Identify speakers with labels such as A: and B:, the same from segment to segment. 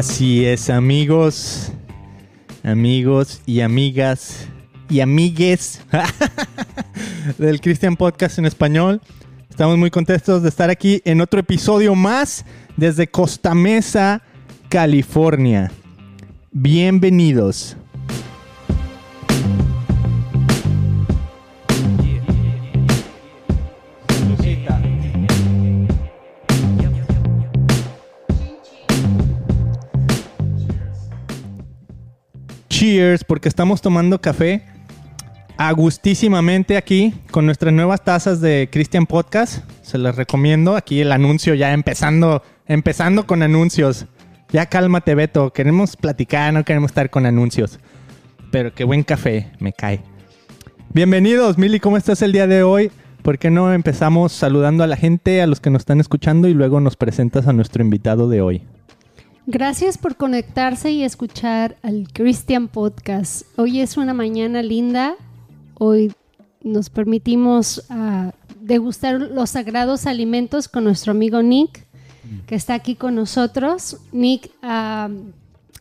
A: Así es, amigos, amigos y amigas y amigues del Christian Podcast en español. Estamos muy contentos de estar aquí en otro episodio más desde Costa Mesa, California. Bienvenidos. Cheers, porque estamos tomando café agustísimamente aquí con nuestras nuevas tazas de Christian Podcast. Se las recomiendo. Aquí el anuncio ya empezando, empezando con anuncios. Ya cálmate, Beto. Queremos platicar, no queremos estar con anuncios. Pero qué buen café, me cae. Bienvenidos, Mili, ¿cómo estás el día de hoy? ¿Por qué no empezamos saludando a la gente, a los que nos están escuchando y luego nos presentas a nuestro invitado de hoy?
B: Gracias por conectarse y escuchar al Christian Podcast. Hoy es una mañana linda. Hoy nos permitimos uh, degustar los sagrados alimentos con nuestro amigo Nick, que está aquí con nosotros. Nick uh,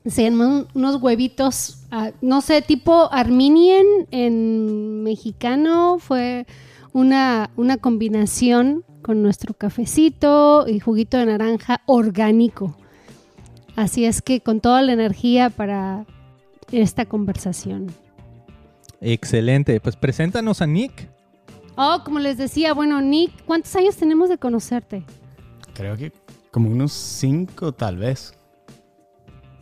B: se llaman unos huevitos, uh, no sé, tipo Armenian en mexicano. Fue una, una combinación con nuestro cafecito y juguito de naranja orgánico. Así es que con toda la energía para esta conversación.
A: Excelente. Pues preséntanos a Nick.
B: Oh, como les decía, bueno, Nick, ¿cuántos años tenemos de conocerte?
C: Creo que como unos cinco, tal vez.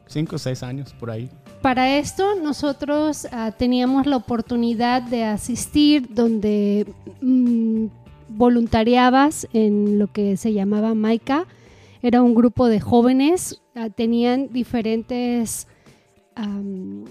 C: Cinco o seis años por ahí.
B: Para esto nosotros uh, teníamos la oportunidad de asistir donde mmm, voluntariabas en lo que se llamaba Maika. Era un grupo de jóvenes uh, tenían diferentes, um,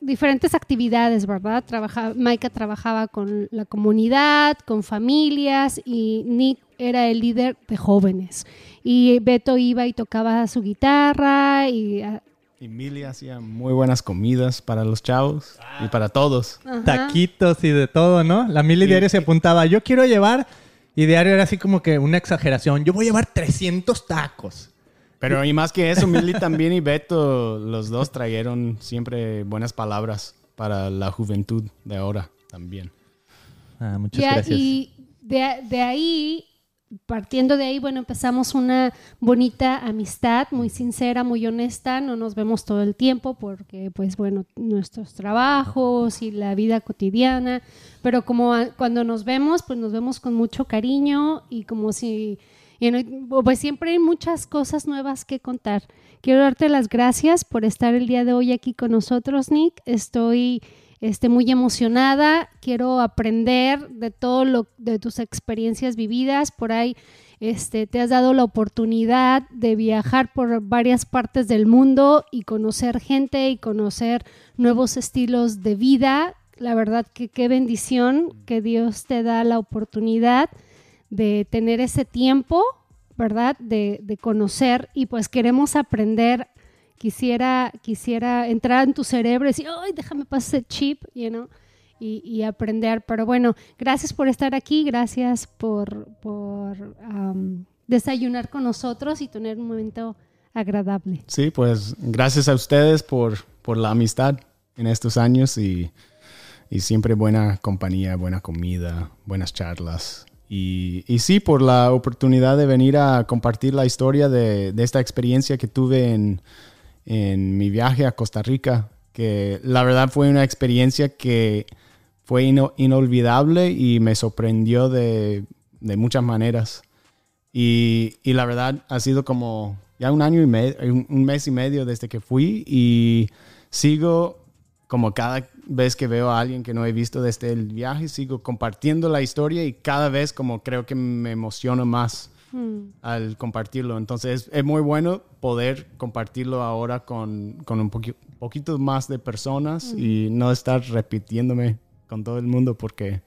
B: diferentes actividades, ¿verdad? Trabaja, Maika trabajaba con la comunidad, con familias y Nick era el líder de jóvenes. Y Beto iba y tocaba su guitarra y... Uh,
C: y Mili hacía muy buenas comidas para los chavos ah. y para todos.
A: Ajá. Taquitos y de todo, ¿no? La Mili diario se apuntaba, yo quiero llevar... Y diario era así como que una exageración. Yo voy a llevar 300 tacos.
C: Pero y más que eso, Milly también y Beto, los dos trajeron siempre buenas palabras para la juventud de ahora también.
A: Ah, muchas gracias.
B: Y de, de ahí, partiendo de ahí, bueno, empezamos una bonita amistad, muy sincera, muy honesta. No nos vemos todo el tiempo porque, pues bueno, nuestros trabajos y la vida cotidiana. Pero como cuando nos vemos, pues nos vemos con mucho cariño y como si... pues siempre hay muchas cosas nuevas que contar. Quiero darte las gracias por estar el día de hoy aquí con nosotros, Nick. Estoy este, muy emocionada. Quiero aprender de todo lo de tus experiencias vividas. Por ahí este, te has dado la oportunidad de viajar por varias partes del mundo y conocer gente y conocer nuevos estilos de vida. La verdad que qué bendición que Dios te da la oportunidad de tener ese tiempo, ¿verdad? De, de conocer y pues queremos aprender. Quisiera, quisiera entrar en tu cerebro y decir, ay, déjame pasar ese chip, you know, y, y aprender. Pero bueno, gracias por estar aquí, gracias por, por desayunar con nosotros y tener un momento agradable.
C: Sí, pues gracias a ustedes por, por la amistad en estos años y, y siempre buena compañía, buena comida, buenas charlas. Y, y sí, por la oportunidad de venir a compartir la historia de, de esta experiencia que tuve en, en mi viaje a Costa Rica, que la verdad fue una experiencia que fue ino- inolvidable y me sorprendió de, de muchas maneras. Y, y la verdad ha sido como ya un año y medio, un mes y medio desde que fui y sigo como cada vez que veo a alguien que no he visto desde el viaje, sigo compartiendo la historia y cada vez como creo que me emociono más
B: Hmm.
C: al compartirlo. Entonces es, es muy bueno poder compartirlo ahora con, con un poqui- poquito más de personas y no estar repitiéndome con todo el mundo porque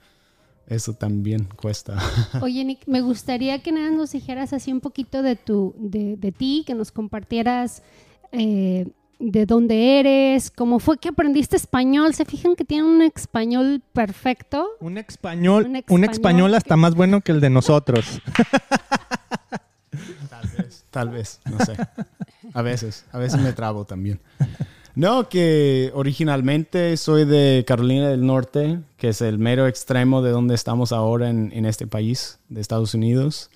C: eso también cuesta.
B: Oye, Nick, me gustaría que nada nos dijeras así un poquito de tu, de, de ti, que nos compartieras eh, de dónde eres, cómo fue que aprendiste español. Se fijan que tiene un español perfecto.
A: Un español,
B: Un
A: un
B: español
A: hasta más bueno que el de nosotros.
C: Tal vez. Tal vez, no sé. A veces, a veces me trabo también. No, que originalmente soy de Carolina del Norte, que es el mero extremo de donde estamos ahora en, en este país, de Estados Unidos,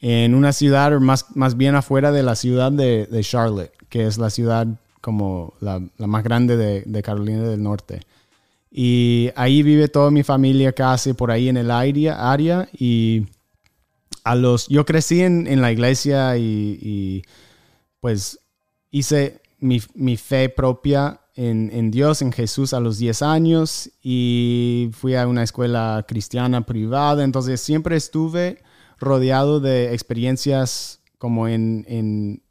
C: en una ciudad más, más bien afuera de la ciudad de, de Charlotte, que es la ciudad como la, más grande de, de, Carolina del Norte. Y ahí vive toda mi familia casi por ahí en el área, área y a los, yo crecí en, en la iglesia y, y pues hice mi, mi fe propia en, en, Dios, en Jesús a los 10 años y fui a una escuela cristiana privada, entonces siempre estuve rodeado de experiencias como en, en,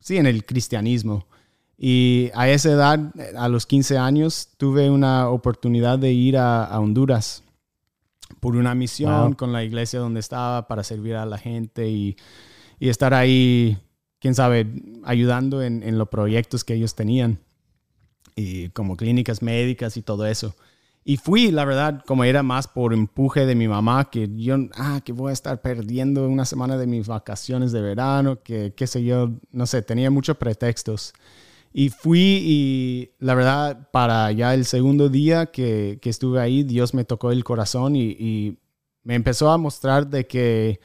C: sí, en el cristianismo. Y a esa edad, a los 15 años, tuve una oportunidad de ir a, a Honduras por una misión wow. con la iglesia donde estaba para servir a la gente y, y estar ahí quién sabe, ayudando en, en, los proyectos que ellos tenían, y como clínicas médicas y todo eso. Y fui, la verdad, como era más por empuje de mi mamá, que yo, ah, que voy a estar perdiendo una semana de mis vacaciones de verano, que qué sé yo, no sé, tenía muchos pretextos. Y fui y la verdad, para ya el segundo día que, que estuve ahí, Dios me tocó el corazón y, y me empezó a mostrar de que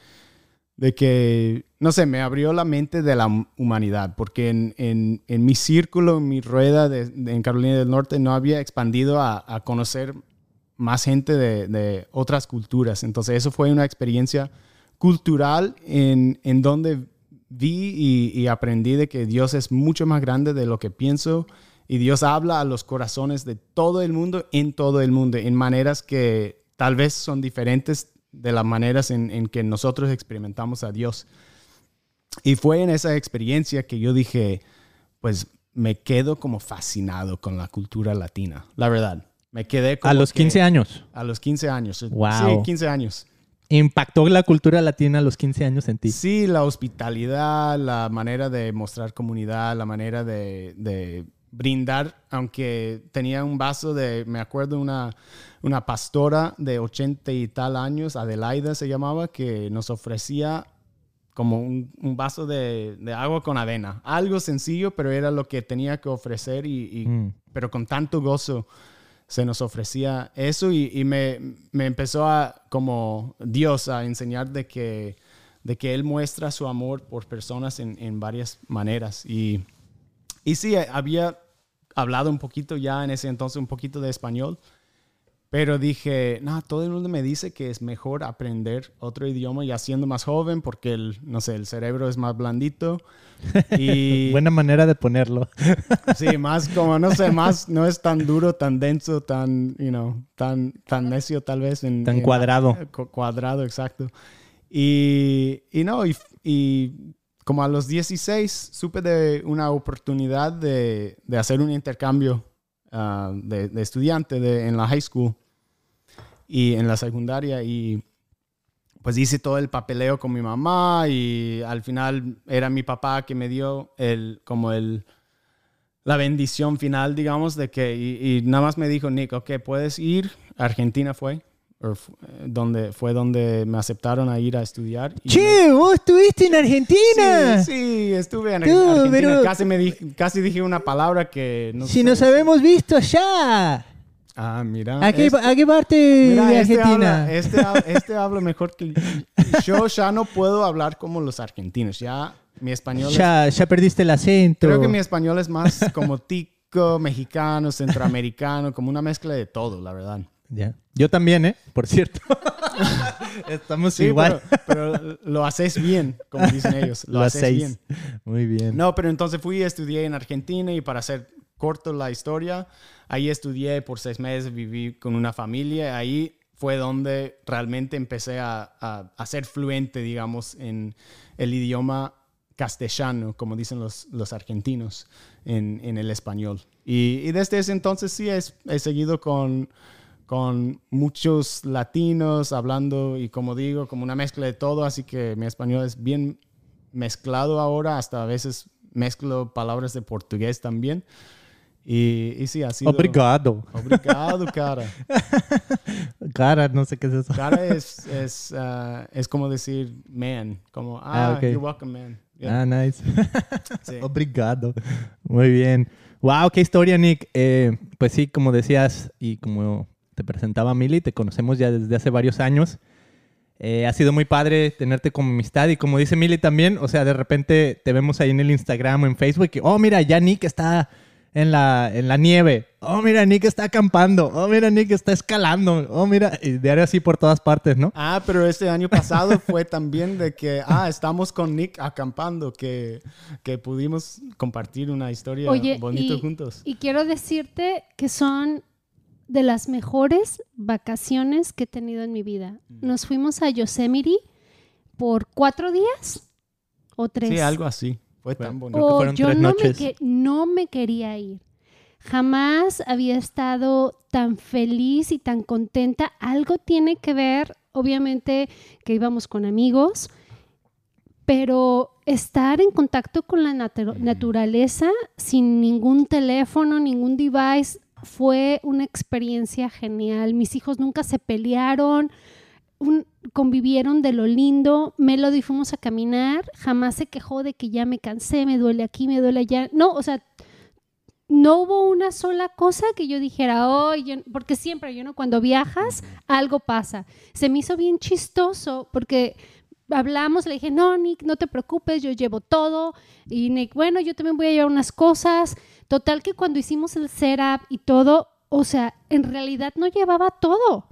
C: de que, no sé, me abrió la mente de la humanidad, porque en, en, en mi círculo, en mi rueda de, en Carolina del Norte, no había expandido a, a conocer más gente de, de, otras culturas. Entonces, eso fue una experiencia cultural en, en donde vi y, y, aprendí de que Dios es mucho más grande de lo que pienso y Dios habla a los corazones de todo el mundo, en todo el mundo, en maneras que tal vez son diferentes de las maneras en, en, que nosotros experimentamos a Dios. Y fue en esa experiencia que yo dije, pues me quedo como fascinado con la cultura latina, la verdad. Me quedé como
A: A los 15 años.
C: A los 15 años.
A: Wow.
C: Sí, 15 años.
A: ¿Impactó la cultura latina a los 15 años en ti?
C: Sí, la hospitalidad, la manera de mostrar comunidad, la manera de, de brindar, aunque tenía un vaso de, me acuerdo, una, una pastora de 80 y tal años, Adelaida se llamaba, que nos ofrecía como un, un vaso de, de, agua con avena. Algo sencillo, pero era lo que tenía que ofrecer, y, y mm. pero con tanto gozo se nos ofrecía eso y, me, me, empezó a, como Dios, a enseñar de que, de que Él muestra su amor por personas en, en varias maneras. Y, y sí, había hablado un poquito ya en ese entonces, un poquito de español. Pero dije, no, todo el mundo me dice que es mejor aprender otro idioma ya siendo más joven porque, el, no sé, el cerebro es más blandito. Y,
A: Buena manera de ponerlo.
C: sí, más como, no sé, más, no es tan duro, tan denso, tan, you know, tan, tan necio tal vez. En,
A: tan cuadrado.
C: En, cuadrado, exacto. Y, y no, y, y como a los 16 supe de una oportunidad de, de hacer un intercambio uh, de, de, estudiante de, en la high school y en la secundaria y pues hice todo el papeleo con mi mamá y al final era mi papá que me dio el como el la bendición final digamos de que y, y nada más me dijo Nick ok puedes ir Argentina fue donde fue donde me aceptaron a ir a estudiar.
A: che,
C: me...
A: vos estuviste en Argentina.
C: Sí, sí estuve en Tú, Argentina. Pero... Casi, me di, casi dije una palabra que
A: no Si sé. nos habemos visto allá.
C: Ah, mira.
A: ¿A qué, este, ¿a qué parte mira, de Argentina?
C: Este habla, este, este habla mejor que yo. Ya no puedo hablar como los argentinos. Ya mi español.
A: Ya,
C: es,
A: ya perdiste el acento.
C: Creo que mi español es más como tico, mexicano, centroamericano, como una mezcla de todo, la verdad.
A: Ya. Yo también, ¿eh? Por cierto. Estamos
C: sí,
A: igual.
C: Pero, pero, lo haces bien, como dicen ellos. Lo,
A: lo
C: haces
A: hacéis.
C: bien.
A: Muy bien.
C: No, pero entonces fui estudié en Argentina y para hacer corto la historia, ahí estudié por seis meses, viví con una familia. Ahí fue donde realmente empecé a, a, a ser fluente, digamos, en el idioma castellano, como dicen los, los argentinos, en, en el español. Y, y, desde ese entonces sí he, he seguido con con muchos latinos hablando y como digo, como una mezcla de todo, así que mi español es bien mezclado ahora, hasta a veces mezclo palabras de portugués también. Y, y sí, así.
A: Obrigado.
C: Obrigado, cara.
A: cara, no sé qué es eso.
C: Cara es, es, uh, es como decir man, como, ah, ah okay. you're welcome, man. Yeah.
A: Ah, nice.
C: Sí.
A: Obrigado. Muy bien. Wow, qué historia, Nick. Eh, pues sí, como decías y como te presentaba Mili, te conocemos ya desde hace varios años. Eh, ha sido muy padre tenerte como amistad y como dice Mili también, o sea, de repente te vemos ahí en el Instagram o en Facebook y, oh, mira, ya Nick está en la, en la nieve. Oh, mira, Nick está acampando. Oh, mira, Nick está escalando. Oh, mira, y diario así por todas partes, ¿no?
C: Ah, pero este año pasado fue también de que, ah, estamos con Nick acampando, que, que pudimos compartir una historia
B: Oye,
C: bonita
B: y,
C: juntos.
B: y quiero decirte que son de las mejores vacaciones que he tenido en mi vida.
C: Mm.
B: Nos fuimos a Yosemite por cuatro días o tres.
C: Sí, algo así. Fue tan bonito.
A: Creo que
B: Oh, yo
A: tres
B: no
A: noches.
B: Me que- no me quería ir. Jamás había estado tan feliz y tan contenta. Algo tiene que ver, obviamente, que íbamos con amigos, pero estar en contacto con la natu- naturaleza sin ningún teléfono, ningún device, fue una experiencia genial. Mis hijos nunca se pelearon, un- convivieron de lo lindo. Melody fuimos a caminar, jamás se quejó de que ya me cansé, me duele aquí, me duele allá. No, o sea, no hubo una sola cosa que yo dijera, oye, porque siempre, yo no, cuando viajas, algo pasa. Se me hizo bien chistoso porque hablamos, le dije, no, Nick, no te preocupes, yo llevo todo. Y Nick, bueno, yo también voy a llevar unas cosas. Total que cuando hicimos el setup y todo, o sea, en realidad no llevaba todo.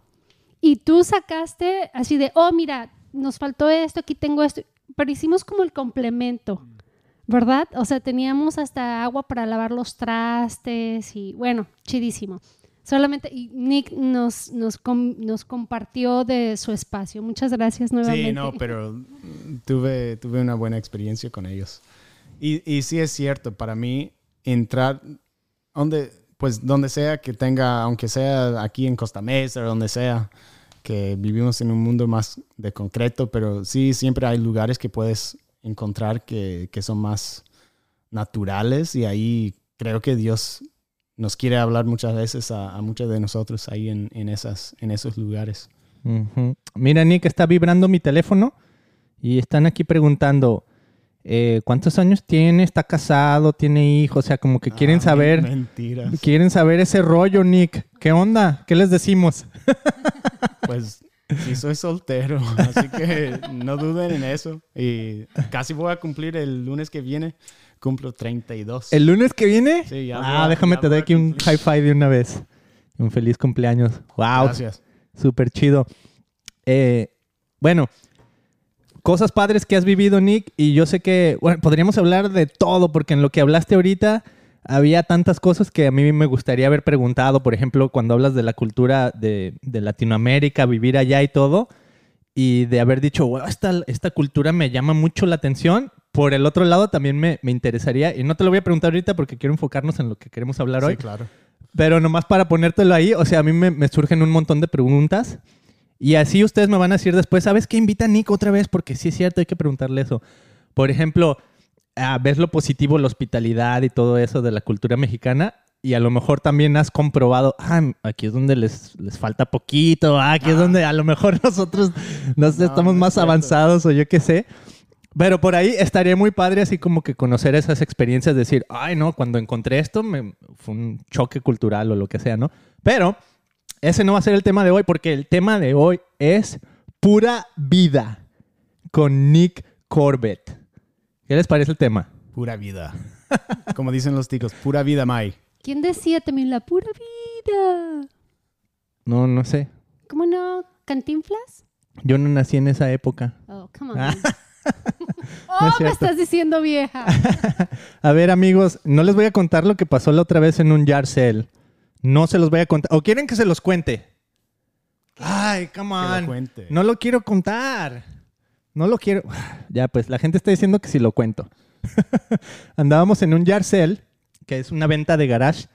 B: Y tú sacaste así de, oh, mira, nos faltó esto, aquí tengo esto. Pero hicimos como el complemento, ¿verdad? O sea, teníamos hasta agua para lavar los trastes y bueno, chidísimo. Solamente, y Nick nos, nos, com- nos compartió de su espacio. Muchas gracias nuevamente.
C: Sí, no, pero mm, tuve, tuve una buena experiencia con ellos. Y, y sí es cierto, para mí entrar donde, pues donde sea que tenga, aunque sea aquí en Costa Mesa o donde sea, que vivimos en un mundo más de concreto, pero sí siempre hay lugares que puedes encontrar que, que son más naturales y ahí creo que Dios nos quiere hablar muchas veces a, a muchos de nosotros ahí en, en, esas, en esos lugares.
A: Mira, Nick, está vibrando mi teléfono y están aquí preguntando eh, cuántos años tiene, está casado, tiene hijos, o sea, como que quieren
C: Ah,
A: saber,
C: Mentiras.
A: quieren saber ese rollo, Nick. ¿Qué onda? ¿Qué les decimos?
C: Pues sí, soy soltero, así que no duden en eso. Y casi voy a cumplir el lunes que viene, cumplo 32.
A: ¿El lunes que viene?
C: Sí, ya
A: ah,
C: a-
A: déjame
C: ya
A: te doy aquí un high five de una vez. Un feliz cumpleaños. Wow,
C: Gracias.
A: súper chido. Eh, bueno, cosas padres que has vivido, Nick, y yo sé que, bueno, podríamos hablar de todo, porque en lo que hablaste ahorita había tantas cosas que a mí me gustaría haber preguntado, por ejemplo, cuando hablas de la cultura de, de Latinoamérica, vivir allá y todo, y de haber dicho, wow, esta, esta cultura me llama mucho la atención. Por el otro lado, también me, me interesaría, y no te lo voy a preguntar ahorita porque quiero enfocarnos en lo que queremos hablar
C: Sí,
A: hoy,
C: claro.
A: pero nomás para ponértelo ahí, o sea, a mí me, me surgen un montón de preguntas. Y así ustedes me van a decir después, ¿sabes qué? Invita a Nick otra vez, porque sí es cierto, hay que preguntarle eso. Por ejemplo, ah, ves lo positivo, la hospitalidad y todo eso de la cultura mexicana. Y a lo mejor también has comprobado, ah, aquí es donde les, les falta poquito, ah, aquí es donde a lo mejor nosotros no sé,
C: No,
A: estamos
C: no
A: más
C: cierto.
A: avanzados o yo qué sé. Pero por ahí estaría muy padre así como que conocer esas experiencias, decir, ay, no, cuando encontré esto me, fue un choque cultural o lo que sea, ¿no? Pero ese no va a ser el tema de hoy porque el tema de hoy es pura vida con Nick Corbett. ¿Qué les parece el tema?
C: Pura vida. Como dicen los ticos, pura vida, Mai.
B: ¿Quién decía también la pura vida?
A: No, no sé.
B: ¿Cómo no? ¿Cantinflas?
A: Yo no nací en esa época.
B: Oh, come on.
A: Ah.
B: oh,
A: es
B: me estás diciendo vieja.
A: A ver, amigos, no les voy a contar lo que pasó la otra vez en un Yarcel. No se los voy a contar. ¿O quieren que se los cuente? Ay, come
C: Que lo
A: on.
C: cuente.
A: No lo quiero contar. No lo quiero. Ya, pues la gente está diciendo que si lo cuento. Andábamos en un Yarcel, que es una venta de garage,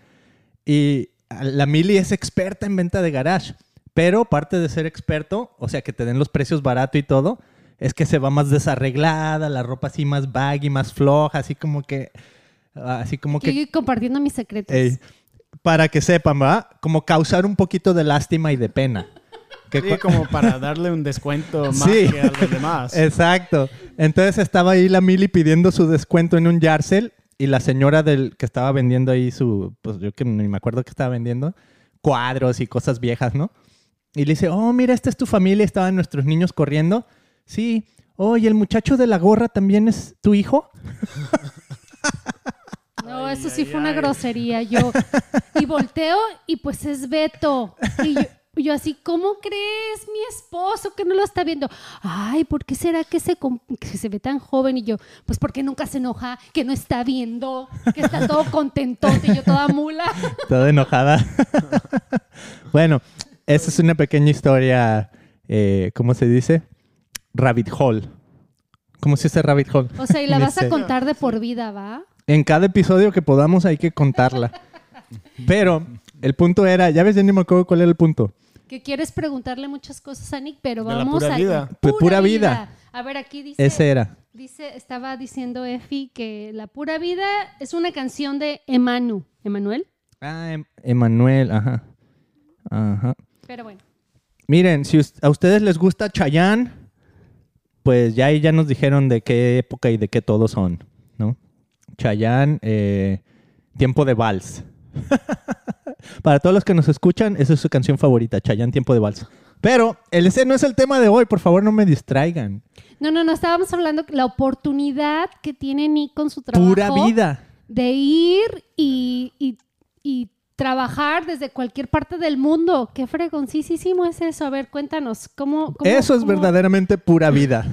A: y la Mili es experta en venta de garage. Pero parte de ser experto, o sea, que te den los precios barato y todo, es que se va más desarreglada, la ropa así más baggy, más floja, así como que. Así como que.
B: Estoy compartiendo mis secretos.
A: Ey, para que sepan, ¿verdad? Como causar un poquito de lástima y de pena. Que
C: Sí, como para darle un descuento más
A: Sí.
C: que a los demás.
A: Exacto. Entonces estaba ahí la Mili pidiendo su descuento en un Yarcel y la señora del que estaba vendiendo ahí su, pues yo que ni me acuerdo que estaba vendiendo, cuadros y cosas viejas, ¿no? Y le dice, oh, mira, esta es tu familia, estaban nuestros niños corriendo. Sí. Oh, ¿y el muchacho de la gorra también es tu hijo?
B: No,
C: Ay,
B: eso sí
C: ay,
B: fue una
C: ay.
B: grosería. Yo, y volteo y pues es Beto. Y yo, yo así, ¿cómo crees mi esposo que no lo está viendo? Ay, ¿por qué será que se, que se ve tan joven? Y yo, pues porque nunca se enoja, que no está viendo, que está todo contento y yo toda mula.
A: Toda enojada. bueno, esa es una pequeña historia, eh, ¿cómo se dice? Rabbit hole. ¿Cómo se dice rabbit hole?
B: O sea, y la vas a contar de por vida, ¿va?
A: En cada episodio que podamos hay que contarla. Pero el punto era, ya ves, ya ni me acuerdo cuál era el punto.
B: Que quieres preguntarle muchas cosas a Nick, pero
C: De la
B: vamos
C: pura
B: a
C: vida.
A: Pu- pura vida.
B: A ver, aquí dice,
A: Ese era.
B: dice, estaba diciendo Efi que la pura vida es una canción de Emanu, Emanuel.
A: Ah, Em- Emanuel, ajá. Ajá.
B: Pero bueno,
A: Miren, si a ustedes les gusta Chayanne, pues ya ahí ya nos dijeron de qué época y de qué todos son, ¿no? Chayanne, eh, Tiempo de Vals. Para todos los que nos escuchan, esa es su canción favorita, Chayanne, Tiempo de Vals. Pero el, ese no es el tema de hoy, por favor no me distraigan.
B: no, no, no, estábamos hablando de la oportunidad que tiene Nick con su trabajo.
A: Pura vida.
B: De ir y, y- y trabajar desde cualquier parte del mundo. Qué fregoncísimo es eso. A ver, cuéntanos, ¿cómo? cómo-
A: Eso es
B: cómo-
A: verdaderamente pura vida.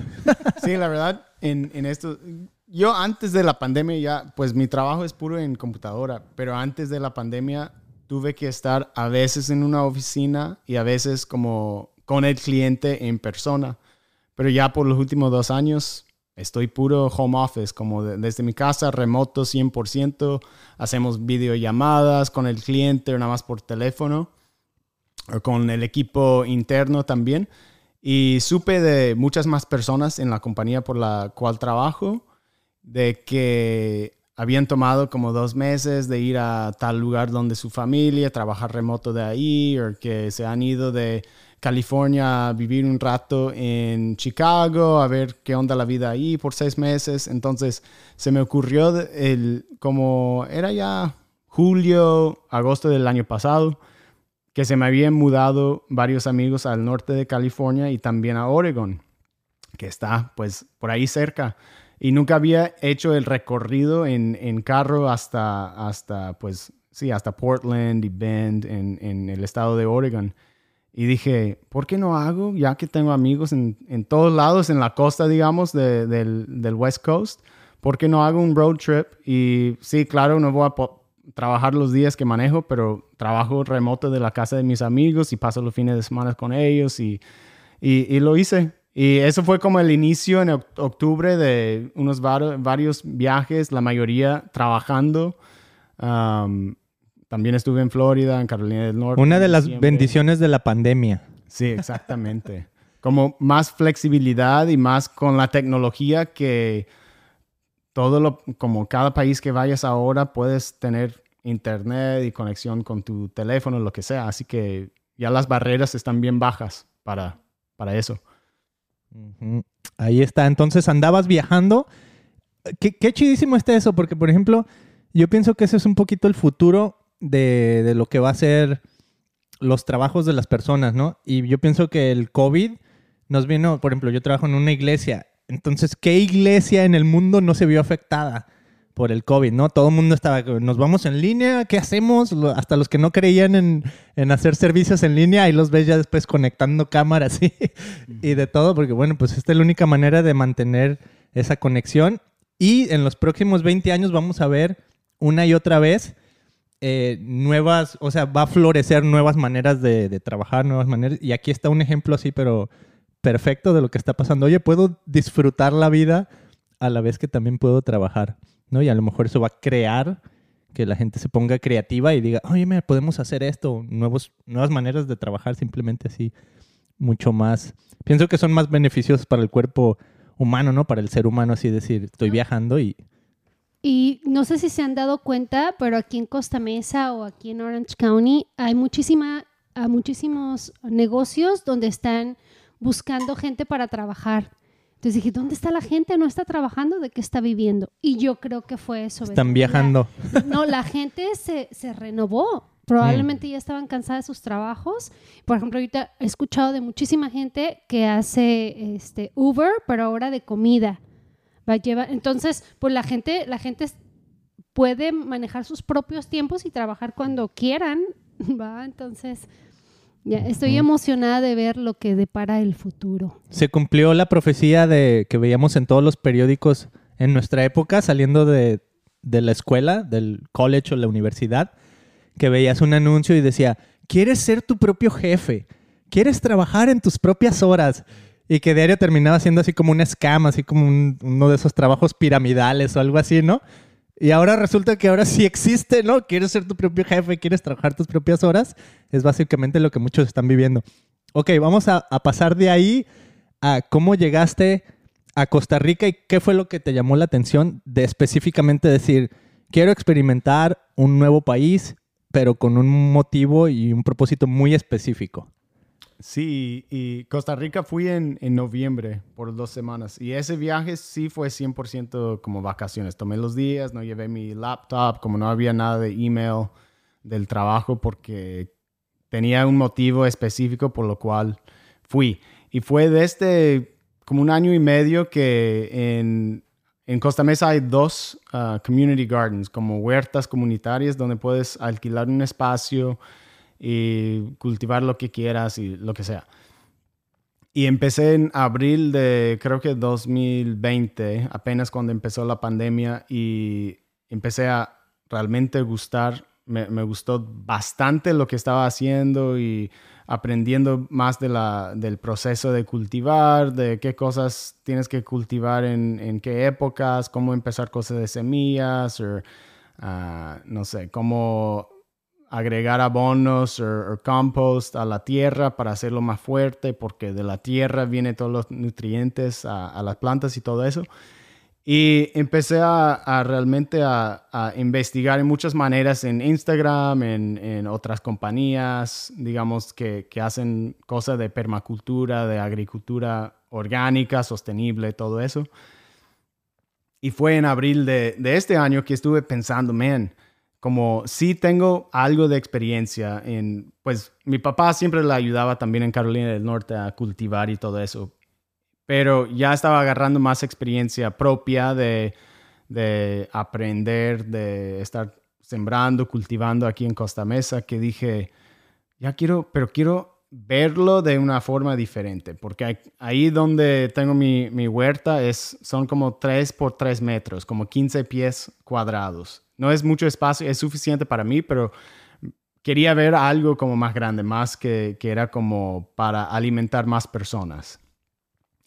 C: Sí, la verdad, en, en esto, yo antes de la pandemia ya, pues mi trabajo es puro en computadora, pero antes de la pandemia tuve que estar a veces en una oficina y a veces como con el cliente en persona. Pero ya por los últimos dos años estoy puro home office, como de- desde mi casa, remoto 100%, hacemos videollamadas con el cliente nada más por teléfono o con el equipo interno también. Y supe de muchas más personas en la compañía por la cual trabajo, de que habían tomado como dos meses de ir a tal lugar donde su familia, trabajar remoto de ahí, o que se han ido de California a vivir un rato en Chicago, a ver qué onda la vida ahí por seis meses. Entonces se me ocurrió el, como era ya julio, agosto del año pasado, que se me habían mudado varios amigos al norte de California y también a Oregon, que está pues por ahí cerca. Y nunca había hecho el recorrido en, en carro hasta, hasta, pues, sí, hasta Portland y Bend en, en el estado de Oregon. Y dije, ¿por qué no hago? Ya que tengo amigos en, en todos lados, en la costa, digamos, de- del, del West Coast, ¿por qué no hago un road trip? Y sí, claro, no voy a trabajar los días que manejo, pero trabajo remoto de la casa de mis amigos y paso los fines de semana con ellos y, y lo hice. Y eso fue como el inicio en oc- octubre de unos var- varios viajes, la mayoría trabajando. Um, también estuve en Florida, en Carolina del Norte.
A: Una de las
C: diciembre.
A: bendiciones de la pandemia.
C: Sí, exactamente. Como más flexibilidad y más con la tecnología que todo lo, como cada país que vayas ahora puedes tener internet y conexión con tu teléfono, lo que sea. Así que ya las barreras están bien bajas para, para eso.
A: Ahí está. Entonces andabas viajando. Qué, qué chidísimo está eso, porque por ejemplo, yo pienso que ese es un poquito el futuro de, de lo que va a ser los trabajos de las personas, ¿no? Y yo pienso que el COVID nos vino, por ejemplo, yo trabajo en una iglesia. Entonces, ¿qué iglesia en el mundo no se vio afectada por el COVID, no? Todo el mundo estaba, nos vamos en línea, ¿qué hacemos? Hasta los que no creían en, en hacer servicios en línea, ahí los ves ya después conectando cámaras y, y de todo, porque bueno, pues esta es la única manera de mantener esa conexión. Y en los próximos 20 años vamos a ver una y otra vez eh, nuevas, o sea, va a florecer nuevas maneras de, de trabajar, nuevas maneras. Y aquí está un ejemplo así, pero perfecto de lo que está pasando. Oye, puedo disfrutar la vida a la vez que también puedo trabajar, ¿no? Y a lo mejor eso va a crear que la gente se ponga creativa y diga, oye, mira, podemos hacer esto, nuevos, nuevas maneras de trabajar simplemente así, mucho más. Pienso que son más beneficiosos para el cuerpo humano, ¿no? Para el ser humano, así decir, estoy viajando y...
B: Y no sé si se han dado cuenta, pero aquí en Costa Mesa o aquí en Orange County hay muchísima a muchísimos negocios donde están buscando gente para trabajar. Entonces dije, ¿dónde está la gente? ¿No está trabajando? ¿De qué está viviendo? Y yo creo que fue eso.
A: Están viajando.
B: no, la gente se, se renovó. Probablemente ya estaban cansadas de sus trabajos. Por ejemplo, ahorita he escuchado de muchísima gente que hace este Uber, pero ahora de comida. Va, lleva, entonces, pues la gente, la gente puede manejar sus propios tiempos y trabajar cuando quieran, ¿va? Entonces, ya estoy emocionada de ver lo que depara el futuro.
A: Se cumplió la profecía de que veíamos en todos los periódicos en nuestra época, saliendo de, de la escuela, del college o la universidad, que veías un anuncio y decía, ¿quieres ser tu propio jefe? ¿Quieres trabajar en tus propias horas? Y que diario terminaba siendo así como un scam, así como uno de esos trabajos piramidales o algo así, ¿no? Y ahora resulta que ahora sí existe, ¿no? Quieres ser tu propio jefe, quieres trabajar tus propias horas. Es básicamente lo que muchos están viviendo. Ok, vamos a, a pasar de ahí a cómo llegaste a Costa Rica y qué fue lo que te llamó la atención de específicamente decir, quiero experimentar un nuevo país, pero con un motivo y un propósito muy específico.
C: Sí, y Costa Rica fui en, en, noviembre por dos semanas y ese viaje sí fue 100% como vacaciones. Tomé los días, no llevé mi laptop, como no había nada de email del trabajo porque tenía un motivo específico por lo cual fui. Y fue desde este, como un año y medio que en, en Costa Mesa hay dos uh, community gardens, como huertas comunitarias donde puedes alquilar un espacio y cultivar lo que quieras y lo que sea. Y empecé en abril de, creo que 2020, apenas cuando empezó la pandemia y empecé a realmente gustar, me, me gustó bastante lo que estaba haciendo y aprendiendo más de la, del proceso de cultivar, de qué cosas tienes que cultivar en, en qué épocas, cómo empezar cosas de semillas, o uh, no sé, cómo agregar abonos o compost a la tierra para hacerlo más fuerte, porque de la tierra vienen todos los nutrientes a, las plantas y todo eso. Y empecé a, realmente a, investigar en muchas maneras en Instagram, en, en otras compañías, digamos, que, que, hacen cosas de permacultura, de agricultura orgánica, sostenible, todo eso. Y fue en abril de, de este año que estuve pensando, man, como sí tengo algo de experiencia en, pues mi papá siempre le ayudaba también en Carolina del Norte a cultivar y todo eso, pero ya estaba agarrando más experiencia propia de, de aprender, de estar sembrando, cultivando aquí en Costa Mesa, que dije, ya quiero, pero quiero verlo de una forma diferente, porque ahí donde tengo mi, mi huerta es, son como 3 por 3 metros, como 15 pies cuadrados. No es mucho espacio, es suficiente para mí, pero quería ver algo como más grande, más que, que era como para alimentar más personas.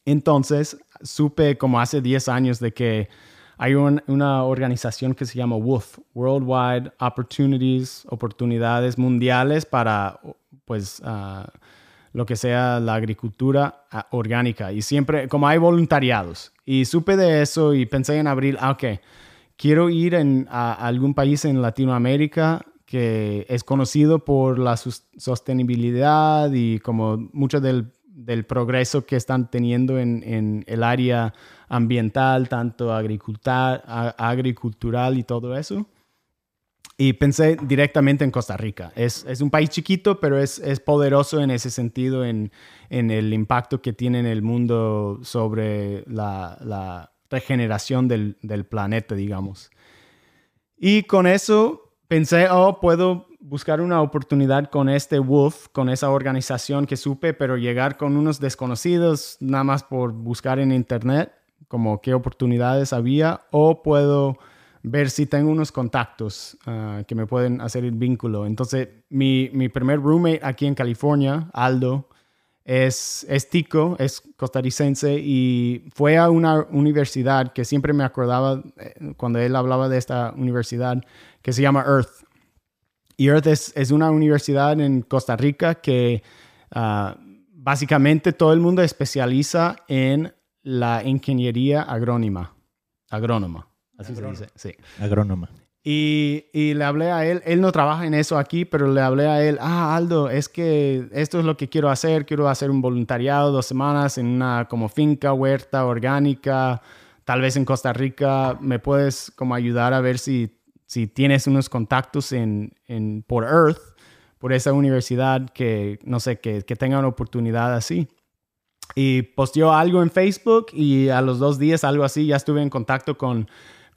C: Entonces, supe como hace 10 años de que hay un, una organización que se llama WOOF, Worldwide Opportunities, oportunidades mundiales para, pues, uh, lo que sea la agricultura uh, orgánica. Y siempre, como hay voluntariados. Y supe de eso y pensé en abril, ah, ok, quiero ir en, a, algún país en Latinoamérica que es conocido por la sostenibilidad y como mucho del del progreso que están teniendo en, en el área ambiental, tanto agricultural y todo eso. Y pensé directamente en Costa Rica. Es, es un país chiquito, pero es, es poderoso en ese sentido, en, en, el impacto que tiene en el mundo sobre la, la regeneración del, del planeta, digamos. Y con eso pensé, oh, puedo buscar una oportunidad con este Wolf, con esa organización que supe, pero llegar con unos desconocidos nada más por buscar en internet como qué oportunidades había o puedo ver si tengo unos contactos uh, que me pueden hacer el vínculo. Entonces, mi, mi, primer roommate aquí en California, Aldo, es, es tico, es costarricense y fue a una universidad que siempre me acordaba eh, cuando él hablaba de esta universidad que se llama Earth Earth es, una universidad en Costa Rica que uh, básicamente todo el mundo especializa en la ingeniería agrónima. Agrónoma. Así se dice, sí.
A: Agrónoma.
C: Y, y, le hablé a él, él no trabaja en eso aquí, pero le hablé a él, ah, Aldo, es que esto es lo que quiero hacer, quiero hacer un voluntariado dos semanas en una como finca, huerta orgánica, tal vez en Costa Rica, me puedes como ayudar a ver si, si tienes unos contactos en, en, por Earth, por esa universidad que, no sé, que, que tenga una oportunidad así. Y posteó algo en Facebook y a los dos días, algo así, ya estuve en contacto con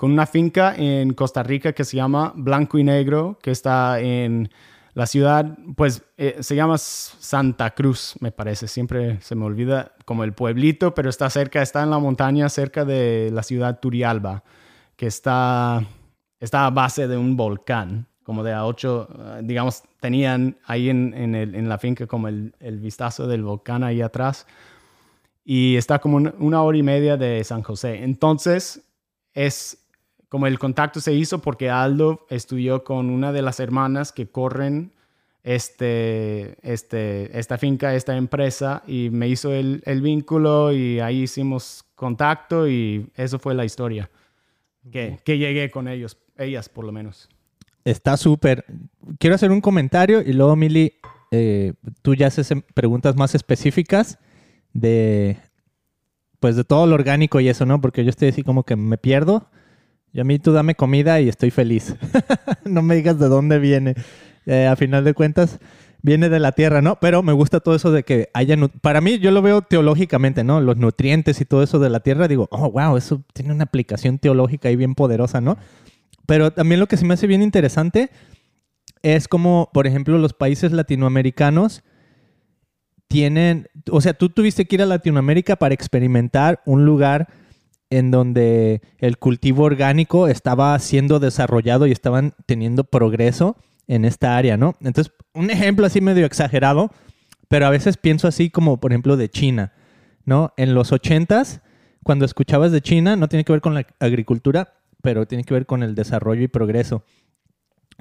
C: con una finca en Costa Rica que se llama Blanco y Negro, que está en la ciudad, pues eh, se llama Santa Cruz, me parece. Siempre se me olvida como el pueblito, pero está cerca, está en la montaña cerca de la ciudad Turialba, que está, está a base de un volcán, como de a ocho, eh, digamos, tenían ahí en, en, el, en la finca como el, el, vistazo del volcán ahí atrás. Y está como una hora y media de San José. Entonces, es como el contacto se hizo porque Aldo estudió con una de las hermanas que corren este, este, esta finca, esta empresa, y me hizo el, el, vínculo y ahí hicimos contacto y eso fue la historia. Que, que llegué con ellos, ellas por lo menos.
A: Está súper. Quiero hacer un comentario y luego, Mili, eh, tú ya haces preguntas más específicas de, pues, de todo lo orgánico y eso, ¿no? Porque yo estoy así como que me pierdo. Y a mí tú dame comida y estoy feliz. no me digas de dónde viene. Eh, a final de cuentas, viene de la tierra, ¿no? Pero me gusta todo eso de que haya... Para mí, yo lo veo teológicamente, ¿no? Los nutrientes y todo eso de la tierra, digo, oh, wow, eso tiene una aplicación teológica y bien poderosa, ¿no? Pero también lo que se me hace bien interesante es como, por ejemplo, los países latinoamericanos tienen... O sea, tú tuviste que ir a Latinoamérica para experimentar un lugar en donde el cultivo orgánico estaba siendo desarrollado y estaban teniendo progreso en esta área, ¿no? Entonces, un ejemplo así medio exagerado, pero a veces pienso así como, por ejemplo, de China, ¿no? En los ochentas, cuando escuchabas de China, no tiene que ver con la agricultura, pero tiene que ver con el desarrollo y progreso.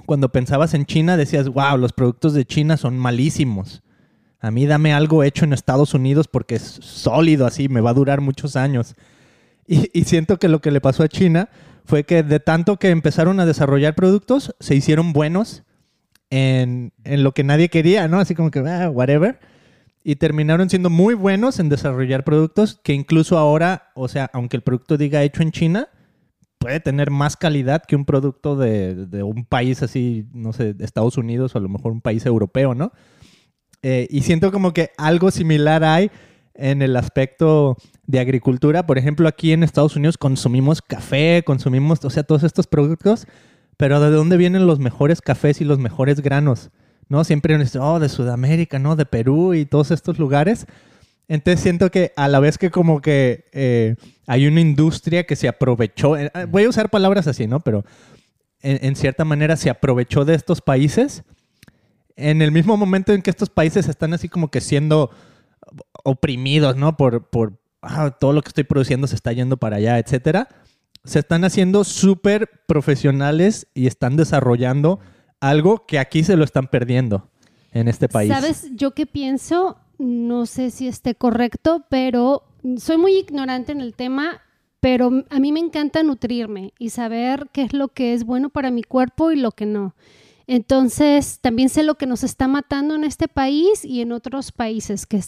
A: Cuando pensabas en China, decías, wow, los productos de China son malísimos. A mí dame algo hecho en Estados Unidos porque es sólido así, me va a durar muchos años. Y, siento que lo que le pasó a China fue que de tanto que empezaron a desarrollar productos, se hicieron buenos en, lo que nadie quería, ¿no? Así como que, ah, whatever. Y terminaron siendo muy buenos en desarrollar productos que incluso ahora, o sea, aunque el producto diga hecho en China, puede tener más calidad que un producto de, de un país así, no sé, Estados Unidos o a lo mejor un país europeo, ¿no? Eh, y siento como que algo similar hay en el aspecto de agricultura. Por ejemplo, aquí en Estados Unidos consumimos café, consumimos, o sea, todos estos productos, pero ¿de dónde vienen los mejores cafés y los mejores granos? ¿No? Siempre oh, de Sudamérica, ¿no? De Perú y todos estos lugares. Entonces siento que a la vez que como que eh, hay una industria que se aprovechó, eh, voy a usar palabras así, ¿no? Pero en, cierta manera se aprovechó de estos países. En el mismo momento en que estos países están así como que siendo oprimidos, ¿no? Por, por ah, todo lo que estoy produciendo se está yendo para allá, etcétera. Se están haciendo súper profesionales y están desarrollando algo que aquí se lo están perdiendo en este país.
B: ¿Sabes? Yo qué pienso, no sé si esté correcto, pero soy muy ignorante en el tema, pero a mí me encanta nutrirme y saber qué es lo que es bueno para mi cuerpo y lo que no. Entonces, también sé lo que nos está matando en este país y en otros países, que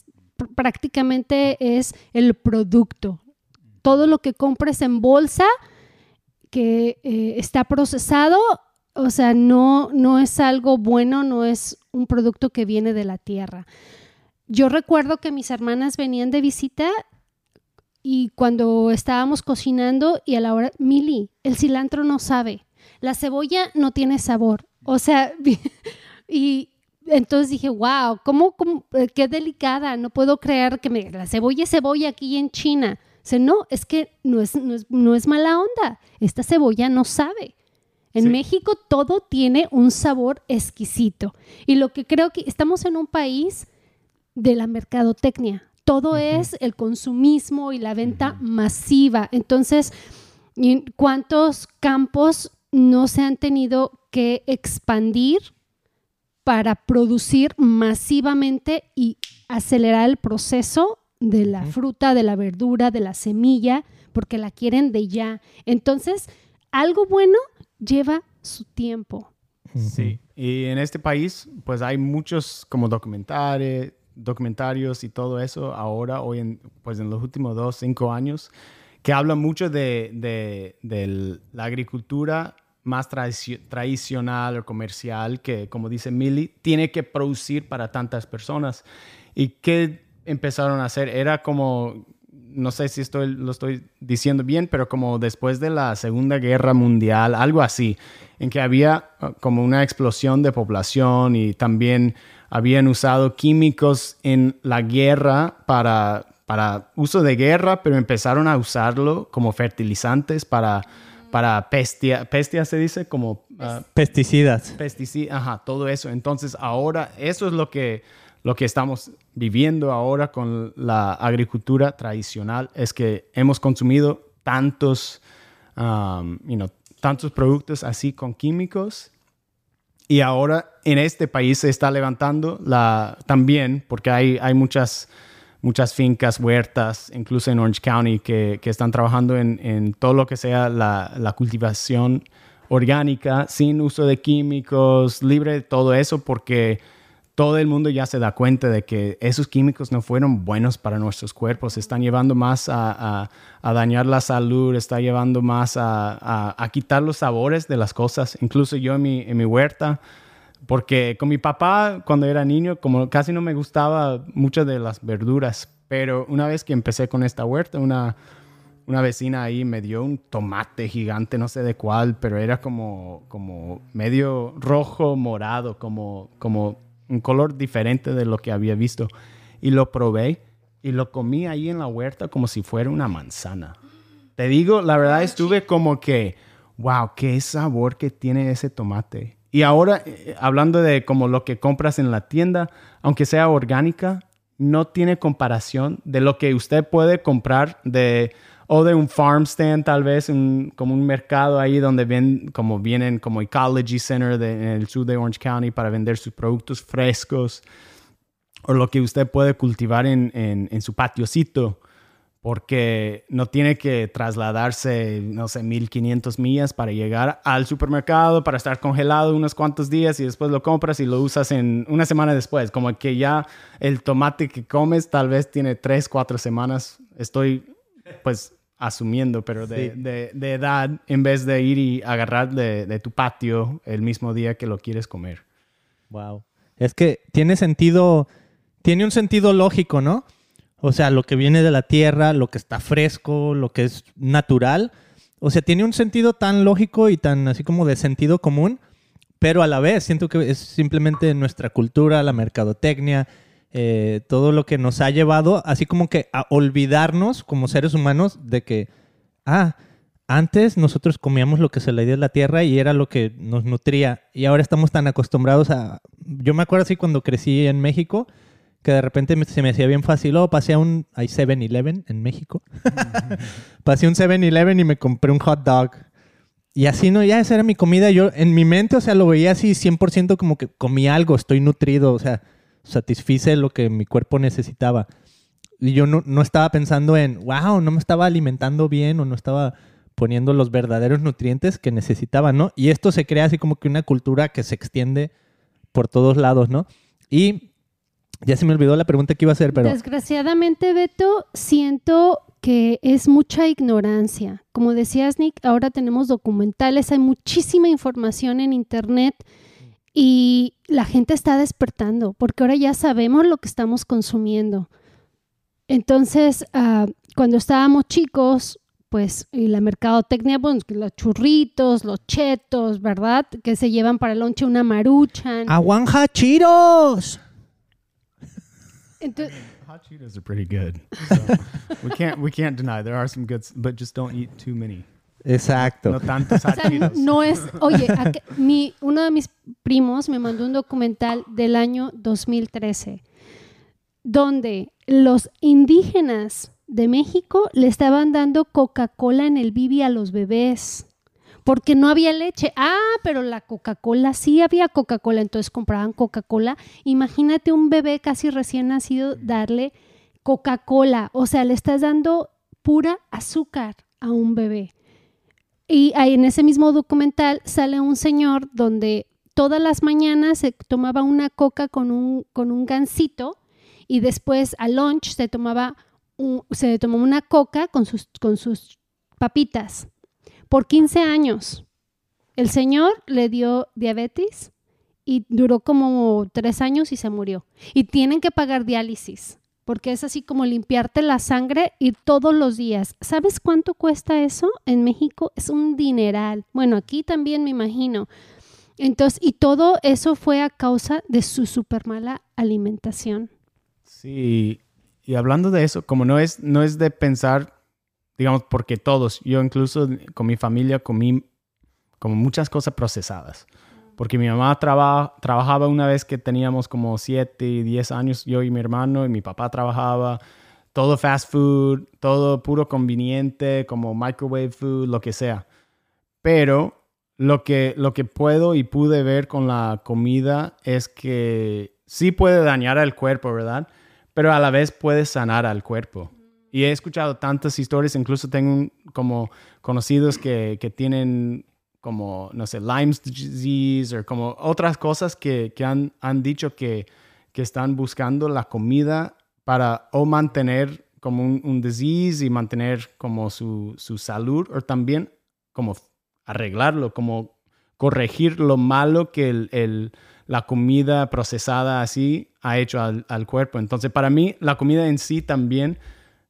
B: prácticamente es el producto. Todo lo que compres en bolsa que eh, está procesado, o sea, no, no es algo bueno, no es un producto que viene de la tierra. Yo recuerdo que mis hermanas venían de visita y cuando estábamos cocinando y a la hora, Mili, el cilantro no sabe, la cebolla no tiene sabor. O sea, y, entonces dije, wow, ¿cómo, eh, qué delicada, no puedo creer que me, la cebolla es cebolla aquí en China. O no, es que no es, no es, mala onda, esta cebolla no sabe. En México todo tiene un sabor exquisito. Y lo que creo que estamos en un país de la mercadotecnia. Todo es el consumismo y la venta masiva. Entonces, ¿cuántos campos no se han tenido que expandir para producir masivamente y acelerar el proceso de la fruta, de la verdura, de la semilla, porque la quieren de ya. Entonces, algo bueno lleva su tiempo.
C: Sí. Y en este país, pues hay muchos como documentales, documentarios y todo eso ahora, hoy en, pues en los últimos dos, cinco años, que hablan mucho de, de, de la agricultura más tradicional o comercial que, como dice Millie, tiene que producir para tantas personas. ¿Y qué empezaron a hacer? Era como, no sé si estoy, lo estoy diciendo bien, pero como después de la Segunda Guerra Mundial, algo así, en que había uh, como una explosión de población y también habían usado químicos en la guerra para, para uso de guerra, pero empezaron a usarlo como fertilizantes para para pestia, pestia se dice como...
A: Uh, pesticidas.
C: Pesticidas, ajá, todo eso. Entonces ahora, eso es lo que, lo que estamos viviendo ahora con la agricultura tradicional, es que hemos consumido tantos, um, you tantos productos así con químicos y ahora en este país se está levantando la, también, porque hay, hay muchas muchas fincas, huertas, incluso en Orange County, que, que están trabajando en, en, todo lo que sea la, la, cultivación orgánica, sin uso de químicos, libre de todo eso, porque todo el mundo ya se da cuenta de que esos químicos no fueron buenos para nuestros cuerpos, están llevando más a, a, dañar la salud, está llevando más a, a, quitar los sabores de las cosas. Incluso yo en mi, en mi huerta, porque con mi papá, cuando era niño, como casi no me gustaba muchas de las verduras, pero una vez que empecé con esta huerta, una, una vecina ahí me dio un tomate gigante, no sé de cuál, pero era como, como medio rojo, morado, como, como un color diferente de lo que había visto. Y lo probé y lo comí ahí en la huerta como si fuera una manzana. Te digo, la verdad estuve como que, wow, qué sabor que tiene ese tomate. Y ahora, eh, hablando de como lo que compras en la tienda, aunque sea orgánica, no tiene comparación de lo que usted puede comprar de o de un farm stand tal vez, como un mercado ahí donde ven, como vienen como Ecology Center en el sur de Orange County para vender sus productos frescos o lo que usted puede cultivar en, en, en su patiocito porque no tiene que trasladarse, no sé, 1500 millas para llegar al supermercado, para estar congelado unos cuantos días y después lo compras y lo usas en una semana después. Como que ya el tomate que comes tal vez tiene tres, cuatro semanas. Estoy, pues, asumiendo, pero de, de, edad, en vez de ir y agarrar de, de tu patio el mismo día que lo quieres comer.
A: Wow. Es que tiene sentido, tiene un sentido lógico, ¿no? O sea, lo que viene de la tierra, lo que está fresco, lo que es natural. O sea, tiene un sentido tan lógico y tan así como de sentido común, pero a la vez siento que es simplemente nuestra cultura, la mercadotecnia, eh, todo lo que nos ha llevado así como que a olvidarnos como seres humanos de que, ah, antes nosotros comíamos lo que se le dio de la tierra y era lo que nos nutría y ahora estamos tan acostumbrados a... Yo me acuerdo así cuando crecí en México, que de repente se me hacía bien fácil. Oh, pasé a un. Hay 7-Eleven en México. pasé a un 7-Eleven y me compré un hot dog. Y así, ¿no? Ya esa era mi comida. Yo, en mi mente, o sea, lo veía así 100% como que comí algo, estoy nutrido, o sea, satisfice lo que mi cuerpo necesitaba. Y yo no, no estaba pensando en, wow, no me estaba alimentando bien o no estaba poniendo los verdaderos nutrientes que necesitaba, ¿no? Y esto se crea así como que una cultura que se extiende por todos lados, ¿no? Y ya se me olvidó la pregunta que iba a hacer, pero...
B: Desgraciadamente, Beto, siento que es mucha ignorancia. Como decías, Nick, ahora tenemos documentales, hay muchísima información en Internet y la gente está despertando porque ahora ya sabemos lo que estamos consumiendo. Entonces, uh, cuando estábamos chicos, pues y la mercadotecnia, pues los churritos, los chetos, ¿verdad? Que se llevan para el lonche una maruchan.
A: ¡Aguanja chiros!
C: Entonces, hot Cheetos are pretty good. So we can't we can't deny there are some good, but just don't eat too many.
A: Exacto.
C: No tantos hot o sea, Cheetos.
B: No es, oye, mi, uno de mis primos me mandó un documental del año 2013 donde los indígenas de México le estaban dando Coca-Cola en el bibi a los bebés porque no había leche. Ah, pero la Coca-Cola, sí había Coca-Cola, entonces compraban Coca-Cola. Imagínate un bebé casi recién nacido darle Coca-Cola, o sea, le estás dando pura azúcar a un bebé. Y ahí en ese mismo documental sale un señor donde todas las mañanas se tomaba una coca con un, con un gansito y después al lunch se tomaba, se tomaba una coca con sus, con sus papitas por 15 años. El señor le dio diabetes y duró como tres años y se murió. Y tienen que pagar diálisis, porque es así como limpiarte la sangre y todos los días. ¿Sabes cuánto cuesta eso en México? Es un dineral. Bueno, aquí también me imagino. Entonces, y todo eso fue a causa de su súper mala alimentación.
C: Sí, y hablando de eso, como no es, no es de pensar, digamos, porque todos, yo incluso con mi familia comí como muchas cosas procesadas. Porque mi mamá trabajaba una vez que teníamos como 7 y 10 años, yo y mi hermano, y mi papá trabajaba. Todo fast food, todo puro conveniente, como microwave food, lo que sea. Pero lo que, lo que puedo y pude ver con la comida es que sí puede dañar al cuerpo, ¿verdad? Pero a la vez puede sanar al cuerpo. Y he escuchado tantas historias, incluso tengo como conocidos que, que tienen como, no sé, Lyme's disease o como otras cosas que, que han, han, dicho que, que, están buscando la comida para o mantener como un, disease y mantener como su, su salud o también como arreglarlo, como corregir lo malo que el, el, la comida procesada así ha hecho al, al, cuerpo. Entonces, para mí, la comida en sí también,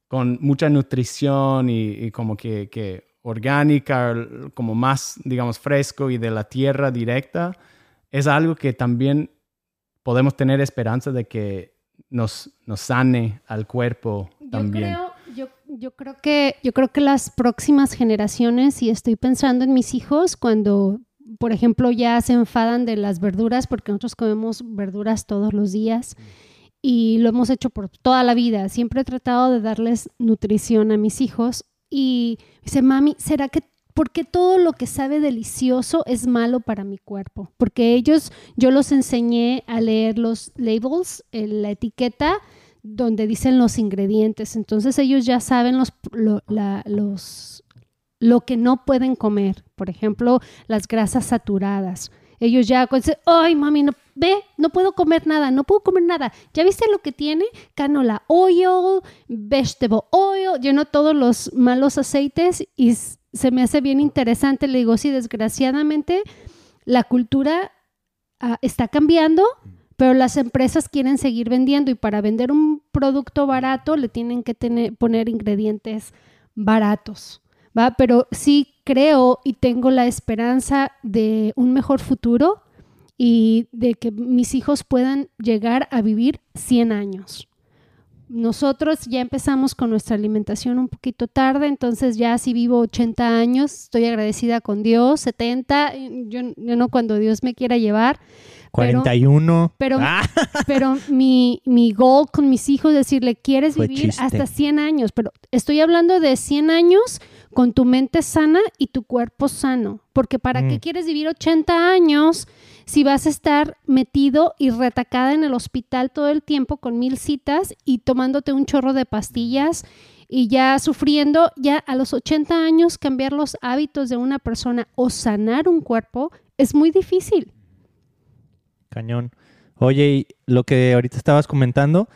C: con mucha nutrición y, y como que, que orgánica, como más, digamos, fresco y de la tierra directa, es algo que también podemos tener esperanza de que nos, nos sane al cuerpo también.
B: Yo creo, yo, yo, creo que, yo creo que las próximas generaciones, y estoy pensando en mis hijos, cuando, por ejemplo, ya se enfadan de las verduras, porque nosotros comemos verduras todos los días y lo hemos hecho por toda la vida. Siempre he tratado de darles nutrición a mis hijos y dice, mami, ¿será que porque todo lo que sabe delicioso es malo para mi cuerpo? Porque ellos, yo los enseñé a leer los labels, la etiqueta donde dicen los ingredientes. Entonces ellos ya saben los, lo, los, lo que no pueden comer. Por ejemplo, las grasas saturadas. Ellos ya ay, mami, no, ve, no puedo comer nada, no puedo comer nada. ¿Ya viste lo que tiene? Canola oil, vegetable oil, lleno todos los malos aceites y se me hace bien interesante. Le digo, sí, desgraciadamente la cultura uh, está cambiando, pero las empresas quieren seguir vendiendo y para vender un producto barato le tienen que tener, poner ingredientes baratos. ¿va? Pero sí creo y tengo la esperanza de un mejor futuro y de que mis hijos puedan llegar a vivir 100 años. Nosotros ya empezamos con nuestra alimentación un poquito tarde, entonces ya si vivo 80 años, estoy agradecida con Dios, 70, yo, yo no cuando Dios me quiera llevar.
A: 41.
B: Pero, ah. pero mi, mi goal con mis hijos es decirle, quieres vivir hasta 100 años, pero estoy hablando de 100 años con tu mente sana y tu cuerpo sano. Porque ¿para qué mm. quieres vivir 80 años si vas a estar metido y retacada en el hospital todo el tiempo con mil citas y tomándote un chorro de pastillas y ya sufriendo, ya a los 80 años cambiar los hábitos de una persona o sanar un cuerpo es muy difícil.
A: Cañón. Oye, y lo que ahorita estabas comentando,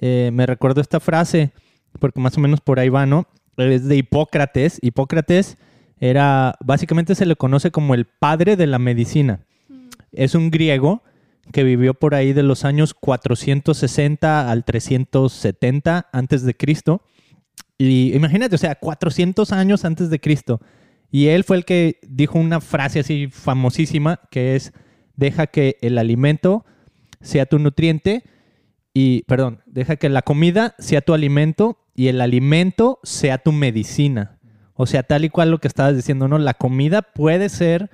A: eh, me recuerdo esta frase, porque más o menos por ahí va, ¿no? Es de Hipócrates. Hipócrates era, básicamente se le conoce como el padre de la medicina. Mm. Es un griego que vivió por ahí de los años 460 al 370 antes de Cristo. Y imagínate, o sea, 400 años antes de Cristo. Y él fue el que dijo una frase así famosísima que es, deja que el alimento sea tu nutriente y, perdón, deja que la comida sea tu alimento y el alimento sea tu medicina. O sea, tal y cual lo que estabas diciendo, ¿no? La comida puede ser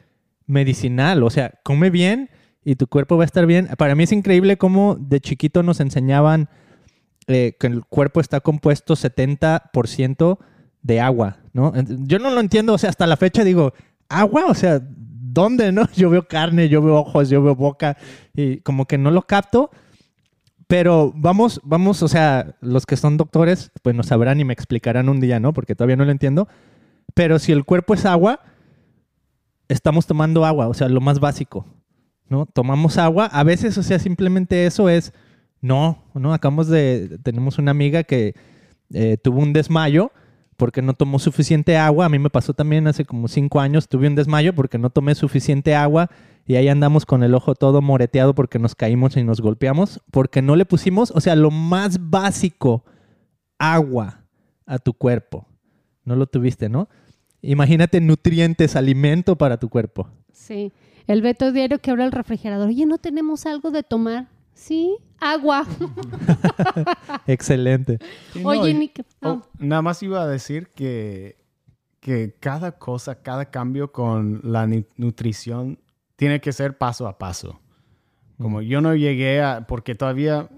A: medicinal, o sea, come bien y tu cuerpo va a estar bien. Para mí es increíble cómo de chiquito nos enseñaban eh, que el cuerpo está compuesto 70% de agua, ¿no? Yo no lo entiendo, o sea, hasta la fecha digo, agua, o sea, ¿dónde, no? Yo veo carne, yo veo ojos, yo veo boca y como que no lo capto. Pero vamos, vamos, o sea, los que son doctores, pues nos sabrán y me explicarán un día, ¿no? Porque todavía no lo entiendo. Pero si el cuerpo es agua, estamos tomando agua, o sea, lo más básico, ¿no? Tomamos agua, a veces, o sea, simplemente eso es, no, ¿no? Acabamos de, tenemos una amiga que eh, tuvo un desmayo porque no tomó suficiente agua, a mí me pasó también hace como cinco años, tuve un desmayo porque no tomé suficiente agua y ahí andamos con el ojo todo moreteado porque nos caímos y nos golpeamos, porque no le pusimos, o sea, lo más básico, agua a tu cuerpo. No lo tuviste, ¿no? Imagínate nutrientes, alimento para tu cuerpo.
B: Sí. El Beto diario que abre el refrigerador. Oye, ¿no tenemos algo de tomar? Sí, agua.
A: Excelente.
C: Sí, no,
B: Oye, Nick.
C: oh, nada más iba a decir que, que cada cosa, cada cambio con la nutrición tiene que ser paso a paso. Como yo no llegué a, porque todavía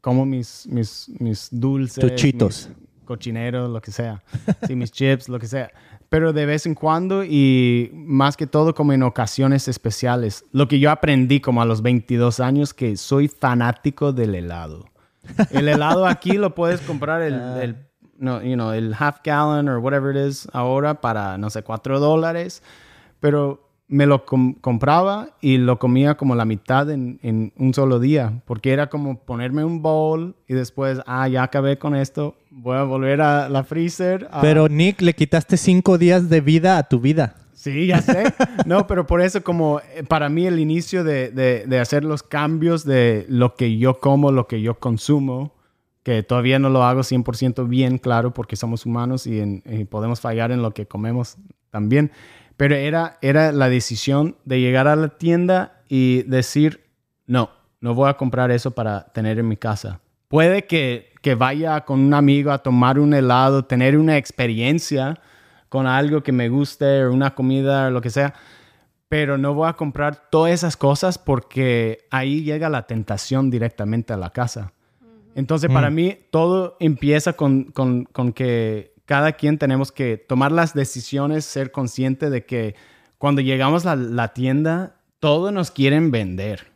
C: como mis, mis, mis dulces,
A: Tus chitos.
C: mis cochineros, lo que sea, sí, mis chips, lo que sea. Pero de vez en cuando y más que todo como en ocasiones especiales. Lo que yo aprendí como a los 22 años, que soy fanático del helado. El helado aquí lo puedes comprar el, el, no, you know, el half gallon or whatever it is ahora para, no sé, cuatro dólares. Pero me lo com- compraba y lo comía como la mitad en, en un solo día. Porque era como ponerme un bowl y después, ah, ya acabé con esto. Voy a volver a la freezer. a-
A: Pero Nick, le quitaste cinco días de vida a tu vida.
C: Sí, ya sé. No, pero por eso como eh, para mí el inicio de, de- de hacer los cambios de lo que yo como, lo que yo consumo, que todavía no lo hago 100% bien, claro, porque somos humanos y, en- y podemos fallar en lo que comemos también. Pero era, era la decisión de llegar a la tienda y decir, no, no voy a comprar eso para tener en mi casa. Puede que, que vaya con un amigo a tomar un helado, tener una experiencia con algo que me guste o una comida o lo que sea, pero no voy a comprar todas esas cosas porque ahí llega la tentación directamente a la casa. Entonces, para mí, todo empieza con, con- con que cada quien tenemos que tomar las decisiones, ser consciente de que cuando llegamos a la tienda, todos nos quieren vender.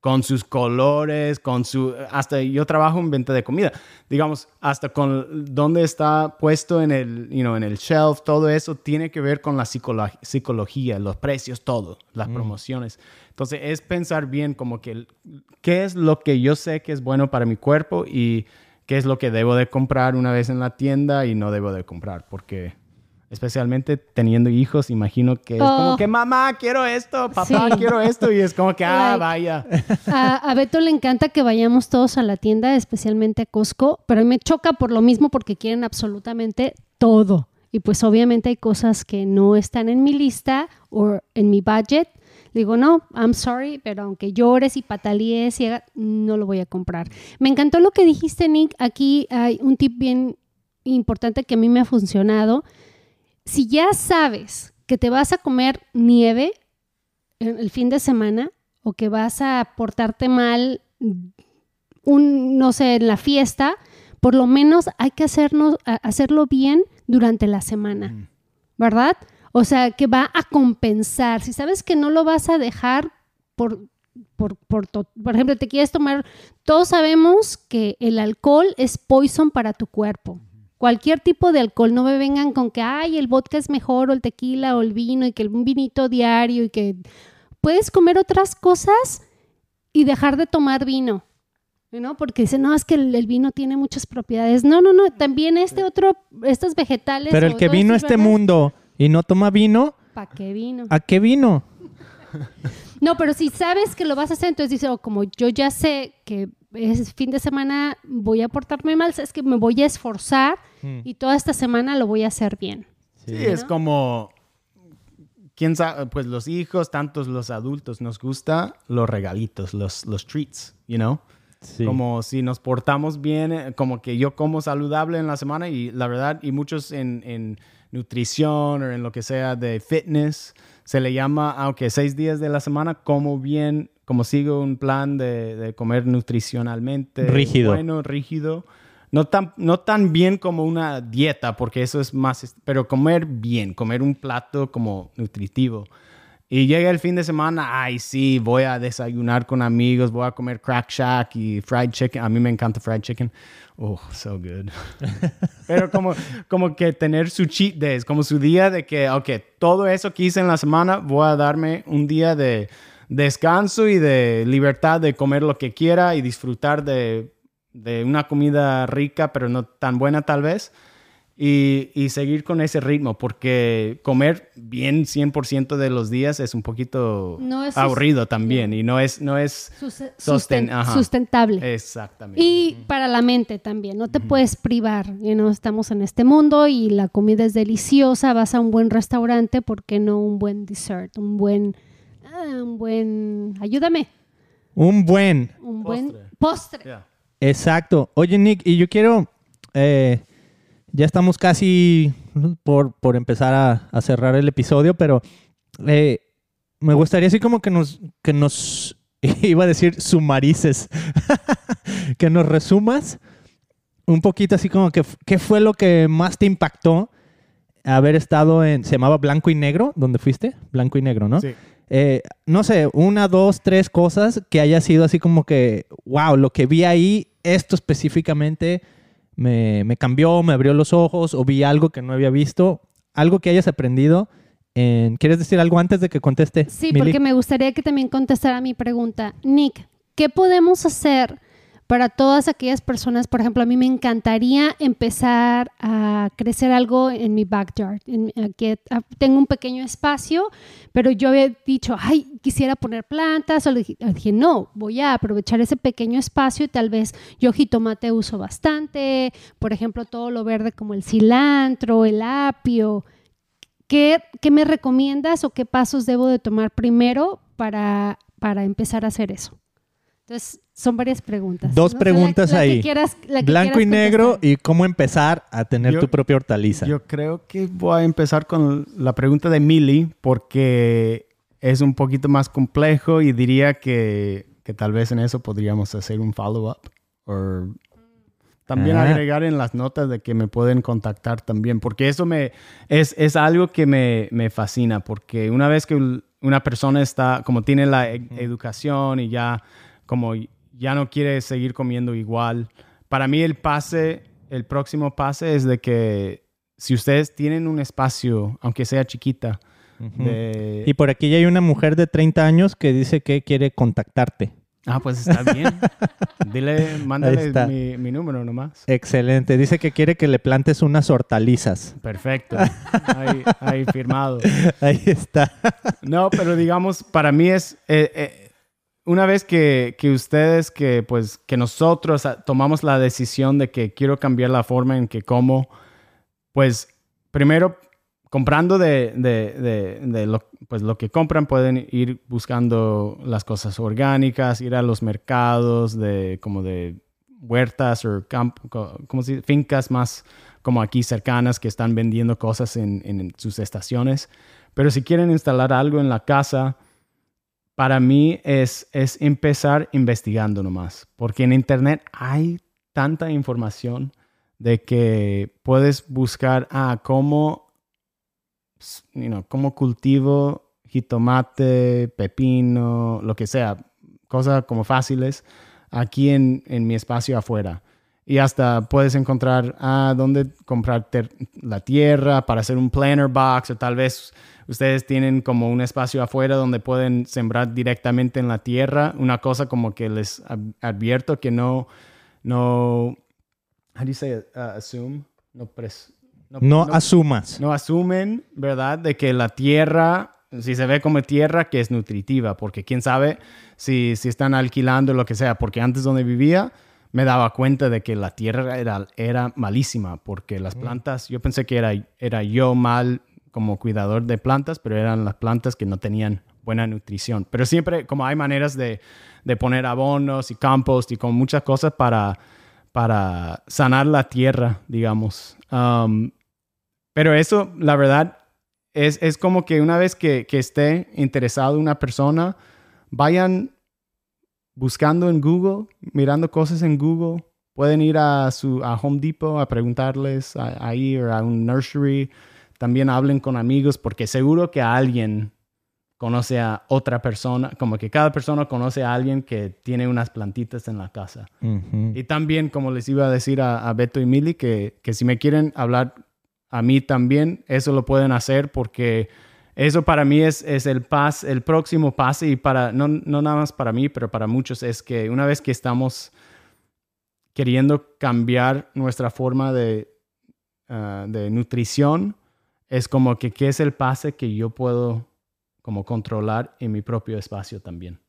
C: Con sus colores, con su... Hasta yo trabajo en venta de comida. Digamos, hasta con dónde está puesto en el, you know, en el shelf, todo eso tiene que ver con la psicolo- psicología, los precios, todo, las promociones. Entonces, es pensar bien como que qué es lo que yo sé que es bueno para mi cuerpo y qué es lo que debo de comprar una vez en la tienda y no debo de comprar, porque especialmente teniendo hijos, imagino que es como
B: Oh.
C: que mamá, quiero esto, papá,
B: Sí.
C: quiero esto y es como que, ah,
B: Like-
C: vaya.
B: A, a Beto le encanta que vayamos todos a la tienda, especialmente a Costco, pero a mí me choca por lo mismo porque quieren absolutamente todo. Y pues obviamente hay cosas que no están en mi lista o en mi budget. Digo, no, I'm sorry, pero aunque llores y patalees, y haga- no lo voy a comprar. Me encantó lo que dijiste, Nick. Aquí hay un tip bien importante que a mí me ha funcionado. Si ya sabes que te vas a comer nieve el fin de semana o que vas a portarte mal un no sé en la fiesta, por lo menos hay que hacernos hacerlo bien durante la semana, ¿verdad? O sea, que va a compensar. Si sabes que no lo vas a dejar por por, por, por ejemplo, te quieres tomar, todos sabemos que el alcohol es poison para tu cuerpo. Cualquier tipo de alcohol, no me vengan con que, ay, el vodka es mejor, o el tequila, o el vino, y que un vinito diario, y que puedes comer otras cosas y dejar de tomar vino. ¿no? Porque dicen, no, es que el, el vino tiene muchas propiedades. No, no, no, también este otro, estos vegetales.
A: Pero el que vino a este mundo y no toma vino,
B: ¿Para qué vino?
A: ¿a qué vino?
B: No, pero si sabes que lo vas a hacer, entonces dices, oh, como yo ya sé que es fin de semana voy a portarme mal, es que me voy a esforzar
A: Mm.
B: y toda esta semana lo voy a hacer bien.
C: Sí, es como, quién sabe, pues los hijos, tantos los adultos, nos gusta los regalitos, los, los treats, you know?
A: Sí.
C: Como si nos portamos bien, eh, como que yo como saludable en la semana y la verdad, y muchos en, en nutrición o en lo que sea de fitness, se le llama, aunque seis días de la semana, como bien, como sigo un plan de, de comer nutricionalmente.
A: Rígido.
C: Bueno, rígido. No tan, no tan bien como una dieta, porque eso es más, pero comer bien, comer un plato como nutritivo. Y llega el fin de semana, ay, sí, voy a desayunar con amigos, voy a comer crack shack y fried chicken. A mí me encanta fried chicken. Oh, so good. Pero como, como que tener su cheat days, como su día de que, ok, todo eso que hice en la semana, voy a darme un día de descanso y de libertad de comer lo que quiera y disfrutar de, de una comida rica, pero no tan buena tal vez y, y, seguir con ese ritmo, porque comer bien 100% de los días es un poquito
B: no es
C: aburrido también y no es, no es
B: susten sustentable.
C: Exactamente.
B: Y para la mente también, no te puedes privar, you know, estamos en este mundo y la comida es deliciosa, vas a un buen restaurante, ¿por qué no un buen dessert, un buen, ah, un buen, ayúdame.
A: Un buen.
B: Un buen postre.
A: Exacto. Oye, Nick, y yo quiero... Eh, ya estamos casi por, por empezar a, cerrar el episodio, pero eh, me gustaría así como que nos, que nos iba a decir sumarices, que nos resumas un poquito así como que qué fue lo que más te impactó haber estado en, se llamaba Blanco y Negro, donde fuiste, Blanco y Negro, ¿no?
C: Sí.
A: Eh, no sé, una, dos, tres cosas que haya sido así como que, wow, lo que vi ahí, esto específicamente me, cambió, me abrió los ojos o vi algo que no había visto, algo que hayas aprendido. ¿Quieres decir algo antes de que conteste?
B: Sí, porque me gustaría que también contestara mi pregunta. Nick, ¿qué podemos hacer para todas aquellas personas, por ejemplo, a mí me encantaría empezar a crecer algo en mi backyard. En, que ah, tengo un pequeño espacio, pero yo había dicho, ay, quisiera poner plantas. O dije, dije, no, voy a aprovechar ese pequeño espacio y tal vez yo jitomate uso bastante. Por ejemplo, todo lo verde como el cilantro, el apio. ¿Qué, qué me recomiendas o qué pasos debo de tomar primero para, para empezar a hacer eso? Entonces, son varias preguntas.
A: Dos preguntas ahí. Blanco y negro y cómo empezar a tener tu propia hortaliza.
C: Yo creo que voy a empezar con la pregunta de Millie porque es un poquito más complejo y diría que, que tal vez en eso podríamos hacer un follow-up. O también ah. agregar en las notas de que me pueden contactar también, porque eso me, es, es algo que me, me, fascina, porque una vez que una persona está, como tiene la e, educación y ya como ya no quiere seguir comiendo igual. Para mí el pase, el próximo pase es de que si ustedes tienen un espacio, aunque sea chiquita,
A: Y por aquí ya hay una mujer de 30 años que dice que quiere contactarte.
C: Ah, pues está bien. Dile, mándale mi, número nomás.
A: Excelente. Dice que quiere que le plantes unas hortalizas.
C: Perfecto. Ahí, firmado.
A: Ahí está.
C: No, pero digamos, para mí es... Eh, eh, una vez que, ustedes, que pues que nosotros tomamos la decisión de que quiero cambiar la forma en que como, pues primero comprando de, lo, pues, lo que compran pueden ir buscando las cosas orgánicas, ir a los mercados de como de huertas o como si, fincas más como aquí cercanas que están vendiendo cosas en, en sus estaciones. Pero si quieren instalar algo en la casa, para mí es, es empezar investigando nomás, porque en Internet hay tanta información de que puedes buscar, ah, cómo, you cómo cultivo jitomate, pepino, lo que sea, cosas como fáciles aquí en, en mi espacio afuera. Y hasta puedes encontrar, ah, dónde comprar la tierra para hacer un planter box o tal vez ustedes tienen como un espacio afuera donde pueden sembrar directamente en la tierra. Una cosa como que les advierto que no, no, how do you say uh, assume?
A: No, no, asumas.
C: No asumen, ¿verdad? De que la tierra si se ve como tierra que es nutritiva, porque quién sabe si, si están alquilando lo que sea, porque antes donde vivía me daba cuenta de que la tierra era, era malísima, porque las plantas, yo pensé que era, era yo mal como cuidador de plantas, pero eran las plantas que no tenían buena nutrición. Pero siempre, como hay maneras de, de poner abonos y compost y con muchas cosas para, para sanar la tierra, digamos. Um, pero eso, la verdad, es, es como que una vez que, esté interesado una persona, vayan buscando en Google, mirando cosas en Google. Pueden ir a, su, a Home Depot a preguntarles ahí o a un nursery también hablen con amigos porque seguro que alguien conoce a otra persona, como que cada persona conoce a alguien que tiene unas plantitas en la casa. Y también, como les iba a decir a, a Beto y Mili, que, que si me quieren hablar a mí también, eso lo pueden hacer porque eso para mí es, es el, pas, el próximo paso y para, no, no nada más para mí, pero para muchos es que una vez que estamos queriendo cambiar nuestra forma de, ah, de nutrición, es como que qué es el pase que yo puedo como controlar en mi propio espacio también.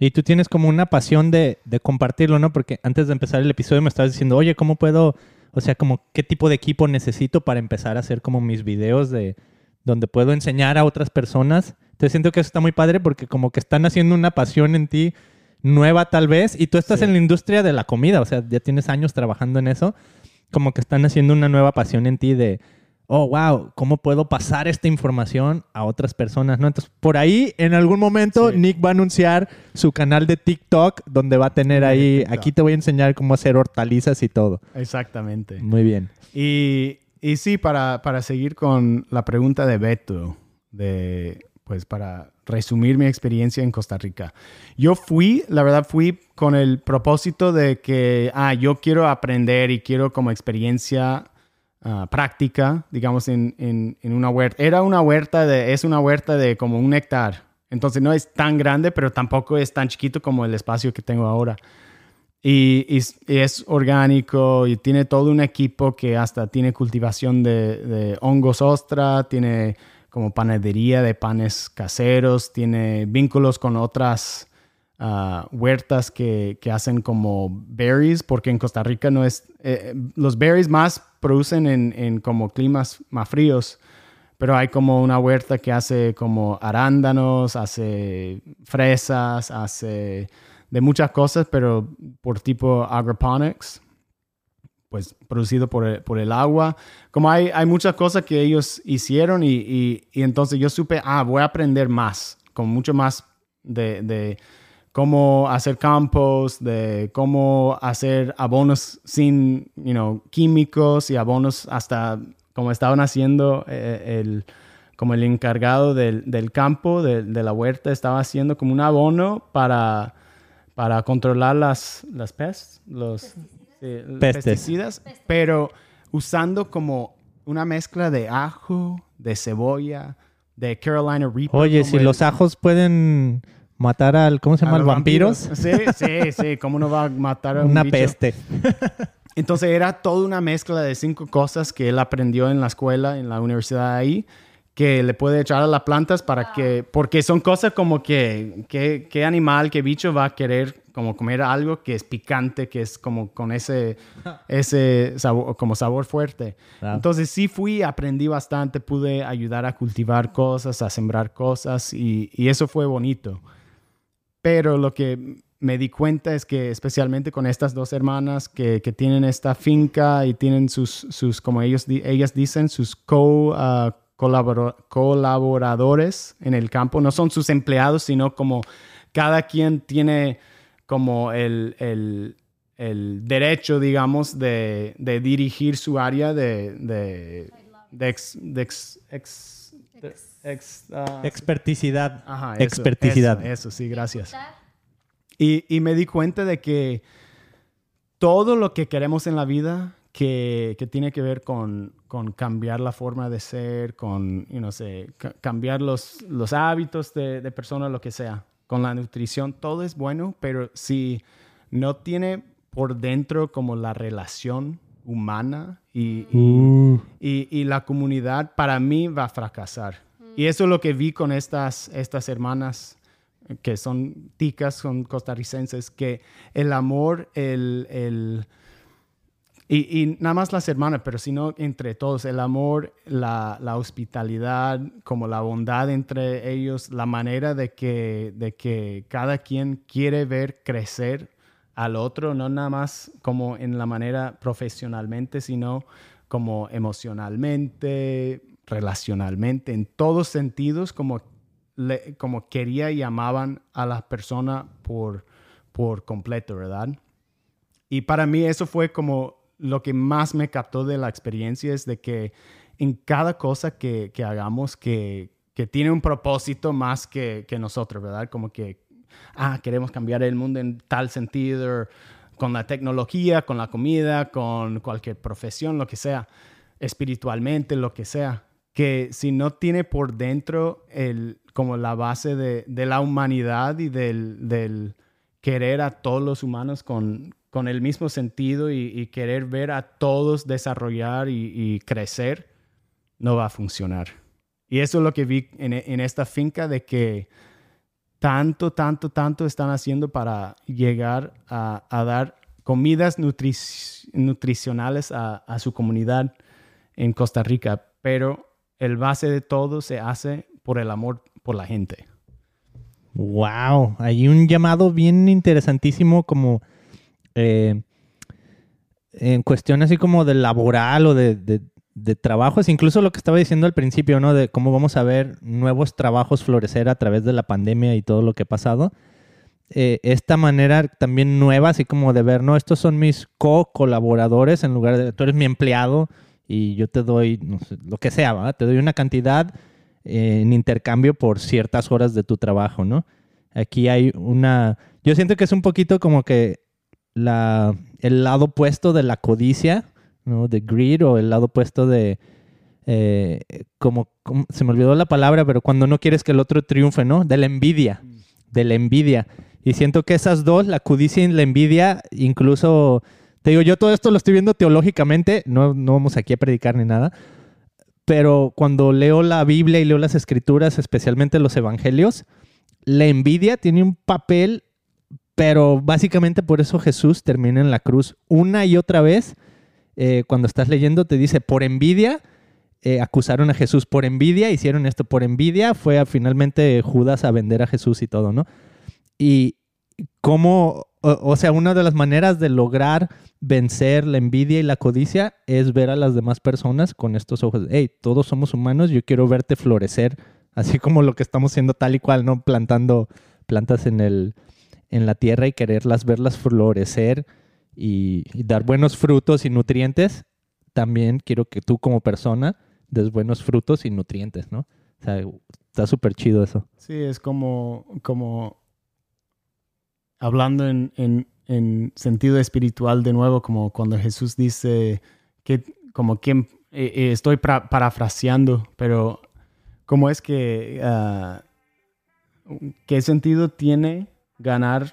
A: Y tú tienes como una pasión de, de compartirlo, ¿no? Porque antes de empezar el episodio me estabas diciendo, oye, ¿cómo puedo, o sea, como qué tipo de equipo necesito para empezar a hacer como mis videos de donde puedo enseñar a otras personas? Entonces siento que eso está muy padre porque como que están haciendo una pasión en ti nueva tal vez y tú estás
C: Sí.
A: en la industria de la comida, o sea, ya tienes años trabajando en eso, como que están haciendo una nueva pasión en ti de, oh, wow, ¿cómo puedo pasar esta información a otras personas? ¿no? Entonces, por ahí, en algún momento,
C: Sí.
A: Nick va a anunciar su canal de TikTok, donde va a tener ahí,
C: TikTok.
A: aquí te voy a enseñar cómo hacer hortalizas y todo.
C: Exactamente.
A: Muy bien.
C: Y, y sí, para, para seguir con la pregunta de Beto, de, pues para resumir mi experiencia en Costa Rica. Yo fui, la verdad, fui con el propósito de que, ah, yo quiero aprender y quiero como experiencia ah, práctica, digamos, en, en, una huerta. Era una huerta de, es una huerta de como un hectárea. Entonces no es tan grande, pero tampoco es tan chiquito como el espacio que tengo ahora. Y, es- orgánico y tiene todo un equipo que hasta tiene cultivación de hongos ostra, tiene como panadería de panes caseros, tiene vínculos con otras ah, huertas que, que hacen como berries, porque en Costa Rica no es... eh, los berries más producen en, en como climas más fríos, pero hay como una huerta que hace como arándanos, hace fresas, hace de muchas cosas, pero por tipo agroponics, pues producido por el, por el agua. Como hay, hay muchas cosas que ellos hicieron y, y- entonces yo supe, ah, voy a aprender más, con mucho más de cómo hacer compost, de cómo hacer abonos sin, you know, químicos y abonos hasta como estaban haciendo eh, el como el encargado del, del campo, de, de la huerta, estaba haciendo como un abono para, para controlar las, las pests, los
A: Pestes.
C: pesticidas, pero usando como una mezcla de ajo, de cebolla, de Carolina Reaper.
A: Oye, si
C: el-
A: los ajos pueden matar al, ¿cómo se
C: a
A: llama?
C: los
A: ¿Vampiros?
C: Sí, sí, sí. ¿Cómo no va a matar a un
A: Una
C: bicho?
A: peste.
C: Entonces era toda una mezcla de cinco cosas que él aprendió en la escuela, en la universidad ahí, que le puede echar a las plantas para que, porque son cosas como que, que, qué animal, qué bicho va a querer como comer algo que es picante, que es como con ese, ese sabor, como sabor fuerte. Entonces sí fui, aprendí bastante, pude ayudar a cultivar cosas, a sembrar cosas y, y eso fue bonito. Pero lo que me di cuenta es que especialmente con estas dos hermanas que, que tienen esta finca y tienen sus, sus como ellos, ellas dicen, sus co, colaboro- colaboradores en el campo, no son sus empleados, sino como cada quien tiene como el, el- el derecho, digamos, de, de dirigir su área de, de, de ex- ex- ah,
A: Experticidad.
C: Ajá, eso,
A: Experticidad.
C: Eso, eso, sí, gracias. Y, y me di cuenta de que todo lo que queremos en la vida que, que tiene que ver con, con cambiar la forma de ser, con, you know, sé, ca- cambiar los, los hábitos de, de persona, lo que sea, con la nutrición, todo es bueno, pero si no tiene por dentro como la relación humana y, y-
A: Uh,
C: y, y la comunidad para mí va a fracasar. Y eso es lo que vi con estas, estas hermanas eh, que son ticas, son costarricenses, que el amor, el, el- y, y nada más las hermanas, pero sino entre todos, el amor, la, la hospitalidad, como la bondad entre ellos, la manera de que, de que cada quien quiere ver crecer al otro, no nada más como en la manera profesionalmente, sino como emocionalmente, relacionalmente, en todos sentidos, como, como quería y amaban a la persona por, por completo, ¿verdad? Y para mí eso fue como lo que más me captó de la experiencia, es de que en cada cosa que, que hagamos, que, que tiene un propósito más que, que nosotros, ¿verdad? Como que, ah, queremos cambiar el mundo en tal sentido, con la tecnología, con la comida, con cualquier profesión, lo que sea, espiritualmente, lo que sea, que si no tiene por dentro el, como la base de, de la humanidad y del, del, querer a todos los humanos con, con el mismo sentido y, querer ver a todos desarrollar y, crecer, no va a funcionar. Y eso es lo que vi en, en esta finca de que tanto, tanto, tanto están haciendo para llegar a, a dar comidas nutri nutricionales a, a, su comunidad en Costa Rica, pero el base de todo se hace por el amor por la gente.
A: Wow, hay un llamado bien interesantísimo como eh, en cuestión así como de laboral o de, de, de trabajos, incluso lo que estaba diciendo al principio, ¿no? De cómo vamos a ver nuevos trabajos florecer a través de la pandemia y todo lo que ha pasado. Eh, esta manera también nueva, así como de ver, no, estos son mis co-colaboradores en lugar de, tú eres mi empleado y yo te doy, no sé, lo que sea, ¿verdad? Te doy una cantidad eh, en intercambio por ciertas horas de tu trabajo, ¿no? Aquí hay una, yo siento que es un poquito como que la, el lado opuesto de la codicia, ¿no? De greed o el lado opuesto de, eh, como, como, se me olvidó la palabra, pero cuando no quieres que el otro triunfe, ¿no? De la envidia, de la envidia. Y siento que esas dos, la codicia y la envidia, incluso, te digo, yo todo esto lo estoy viendo teológicamente, no, no vamos aquí a predicar ni nada, pero cuando leo la Biblia y leo las escrituras, especialmente los evangelios, la envidia tiene un papel, pero básicamente por eso Jesús termina en la cruz una y otra vez eh, cuando estás leyendo, te dice, por envidia, eh, acusaron a Jesús por envidia, hicieron esto por envidia, fue a, finalmente Judas a vender a Jesús y todo, ¿no? Y cómo, o, sea, una de las maneras de lograr vencer la envidia y la codicia es ver a las demás personas con estos ojos, hey, todos somos humanos, yo quiero verte florecer, así como lo que estamos haciendo tal y cual, ¿no? Plantando plantas en, el, en la tierra y quererlas verlas florecer y, y, dar buenos frutos y nutrientes, también quiero que tú como persona des buenos frutos y nutrientes, ¿no? O sea, está súper chido eso.
C: Sí, es como, como hablando en, en, en, sentido espiritual de nuevo, como cuando Jesús dice que, como quien, eh, eh, estoy pra, parafraseando, pero ¿cómo es que, uh, qué sentido tiene ganar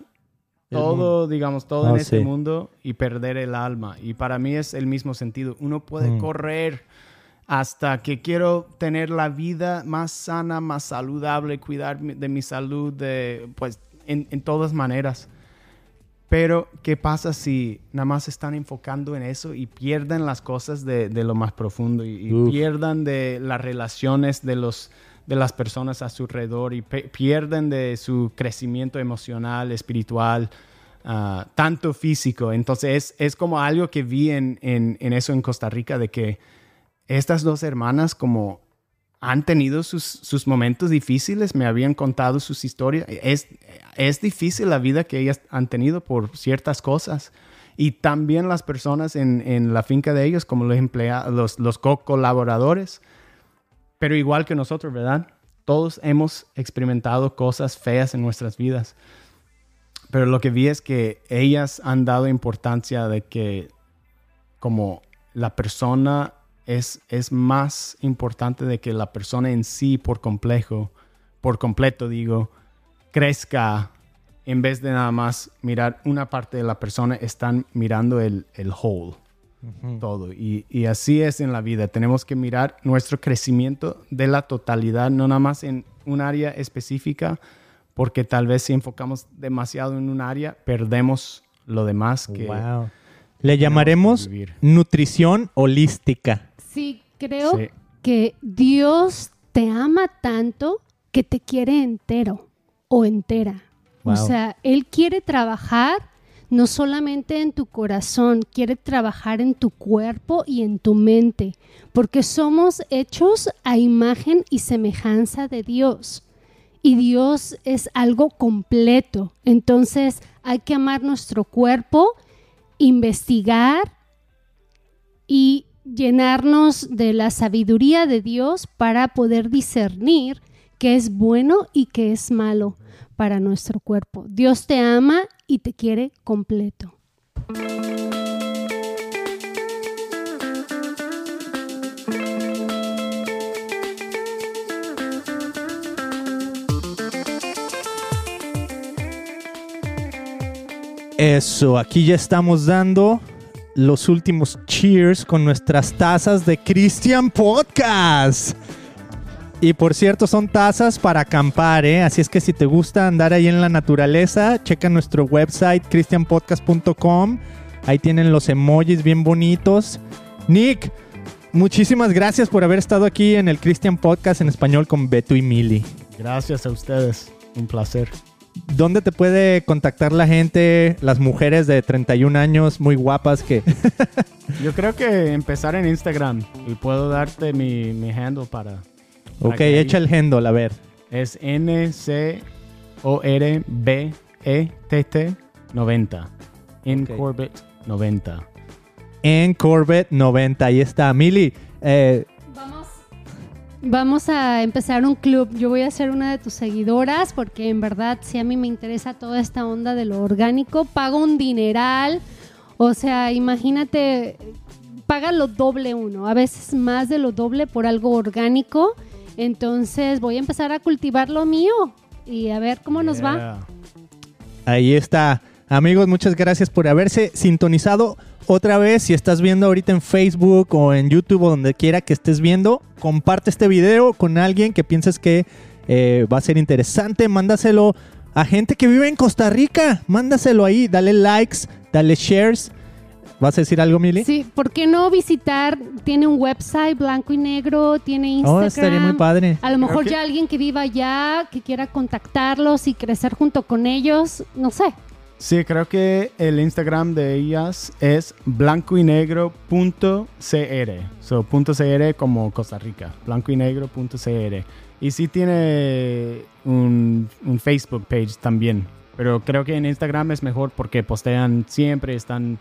C: todo, digamos, todo oh, en este sí. mundo y perder el alma. Y para mí es el mismo sentido. Uno puede mm. correr hasta que quiero tener la vida más sana, más saludable, cuidar de mi salud, de, pues en, en todas maneras. Pero, ¿qué pasa si nada más están enfocando en eso y pierden las cosas de, de lo más profundo y, y pierdan de las relaciones de los de las personas a su alrededor y pierden de su crecimiento emocional, espiritual, uh, tanto físico. Entonces es, es, como algo que vi en, en, en, eso en Costa Rica, de que estas dos hermanas como han tenido sus, sus momentos difíciles, me habían contado sus historias. Es, es difícil la vida que ellas han tenido por ciertas cosas. Y también las personas en, en la finca de ellos, como los empleados, los, los co-colaboradores, pero igual que nosotros, ¿verdad? Todos hemos experimentado cosas feas en nuestras vidas. Pero lo que vi es que ellas han dado importancia de que como la persona es, es más importante de que la persona en sí por complejo, por completo digo, crezca en vez de nada más mirar una parte de la persona, están mirando el, el whole todo. Y, y, así es en la vida. Tenemos que mirar nuestro crecimiento de la totalidad, no nada más en un área específica, porque tal vez si enfocamos demasiado en un área, perdemos lo demás que...
A: Wow. Le llamaremos nutrición holística.
B: Sí, creo sí. que Dios te ama tanto que te quiere entero o entera. Wow. O sea, Él quiere trabajar no solamente en tu corazón, quiere trabajar en tu cuerpo y en tu mente, porque somos hechos a imagen y semejanza de Dios. Y Dios es algo completo. Entonces hay que amar nuestro cuerpo, investigar y llenarnos de la sabiduría de Dios para poder discernir qué es bueno y qué es malo para nuestro cuerpo. Dios te ama y te quiere completo.
A: Eso, aquí ya estamos dando los últimos cheers con nuestras tazas de Christian Podcast. Y por cierto, son tazas para acampar, ¿eh? Así es que si te gusta andar ahí en la naturaleza, checa nuestro website christianpodcast.com. Ahí tienen los emojis bien bonitos. Nick, muchísimas gracias por haber estado aquí en el Christian Podcast en español con Beto y Mili.
C: Gracias a ustedes. Un placer.
A: ¿Dónde te puede contactar la gente, las mujeres de 31 años muy guapas que...
C: Yo creo que empezar en Instagram y puedo darte mi, mi handle para... para
A: ok,
C: ahí-
A: echa el handle, a ver.
C: Es N-C-O-R-B-E-T-T 90. En
A: Ok.
C: Corbett 90.
A: En Corbett 90, ahí está. Mili, eh.
B: Vamos a empezar un club. Yo voy a ser una de tus seguidoras porque en verdad sí a mí me interesa toda esta onda de lo orgánico. Pago un dineral. O sea, imagínate, paga lo doble uno, a veces más de lo doble por algo orgánico. Entonces voy a empezar a cultivar lo mío y a ver cómo nos va.
A: Ahí está. Amigos, muchas gracias por haberse sintonizado otra vez. Si estás viendo ahorita en Facebook o en YouTube o donde quiera que estés viendo, comparte este video con alguien que pienses que eh, va a ser interesante. Mándaselo a gente que vive en Costa Rica. Mándaselo ahí. Dale likes, dale shares. ¿Vas a decir algo, Mili?
B: Sí, ¿por qué no visitar? Tiene un website blanco y negro, tiene Instagram.
A: Oh, estaría muy padre.
B: A lo mejor ya alguien que viva allá, que quiera contactarlos y crecer junto con ellos, no sé.
C: Sí, creo que el Instagram de ellas es blanco y negro punto cr. .cr como Costa Rica. Blanco y negro .cr. Y sí tiene un, un Facebook page también. Pero creo que en Instagram es mejor porque postean siempre, están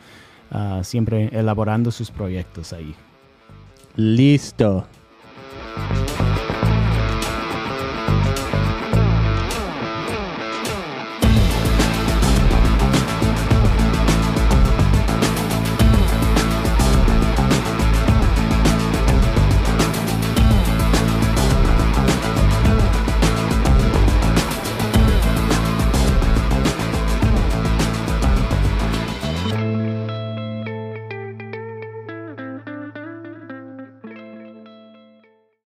C: ah, siempre elaborando sus proyectos ahí.
A: Listo.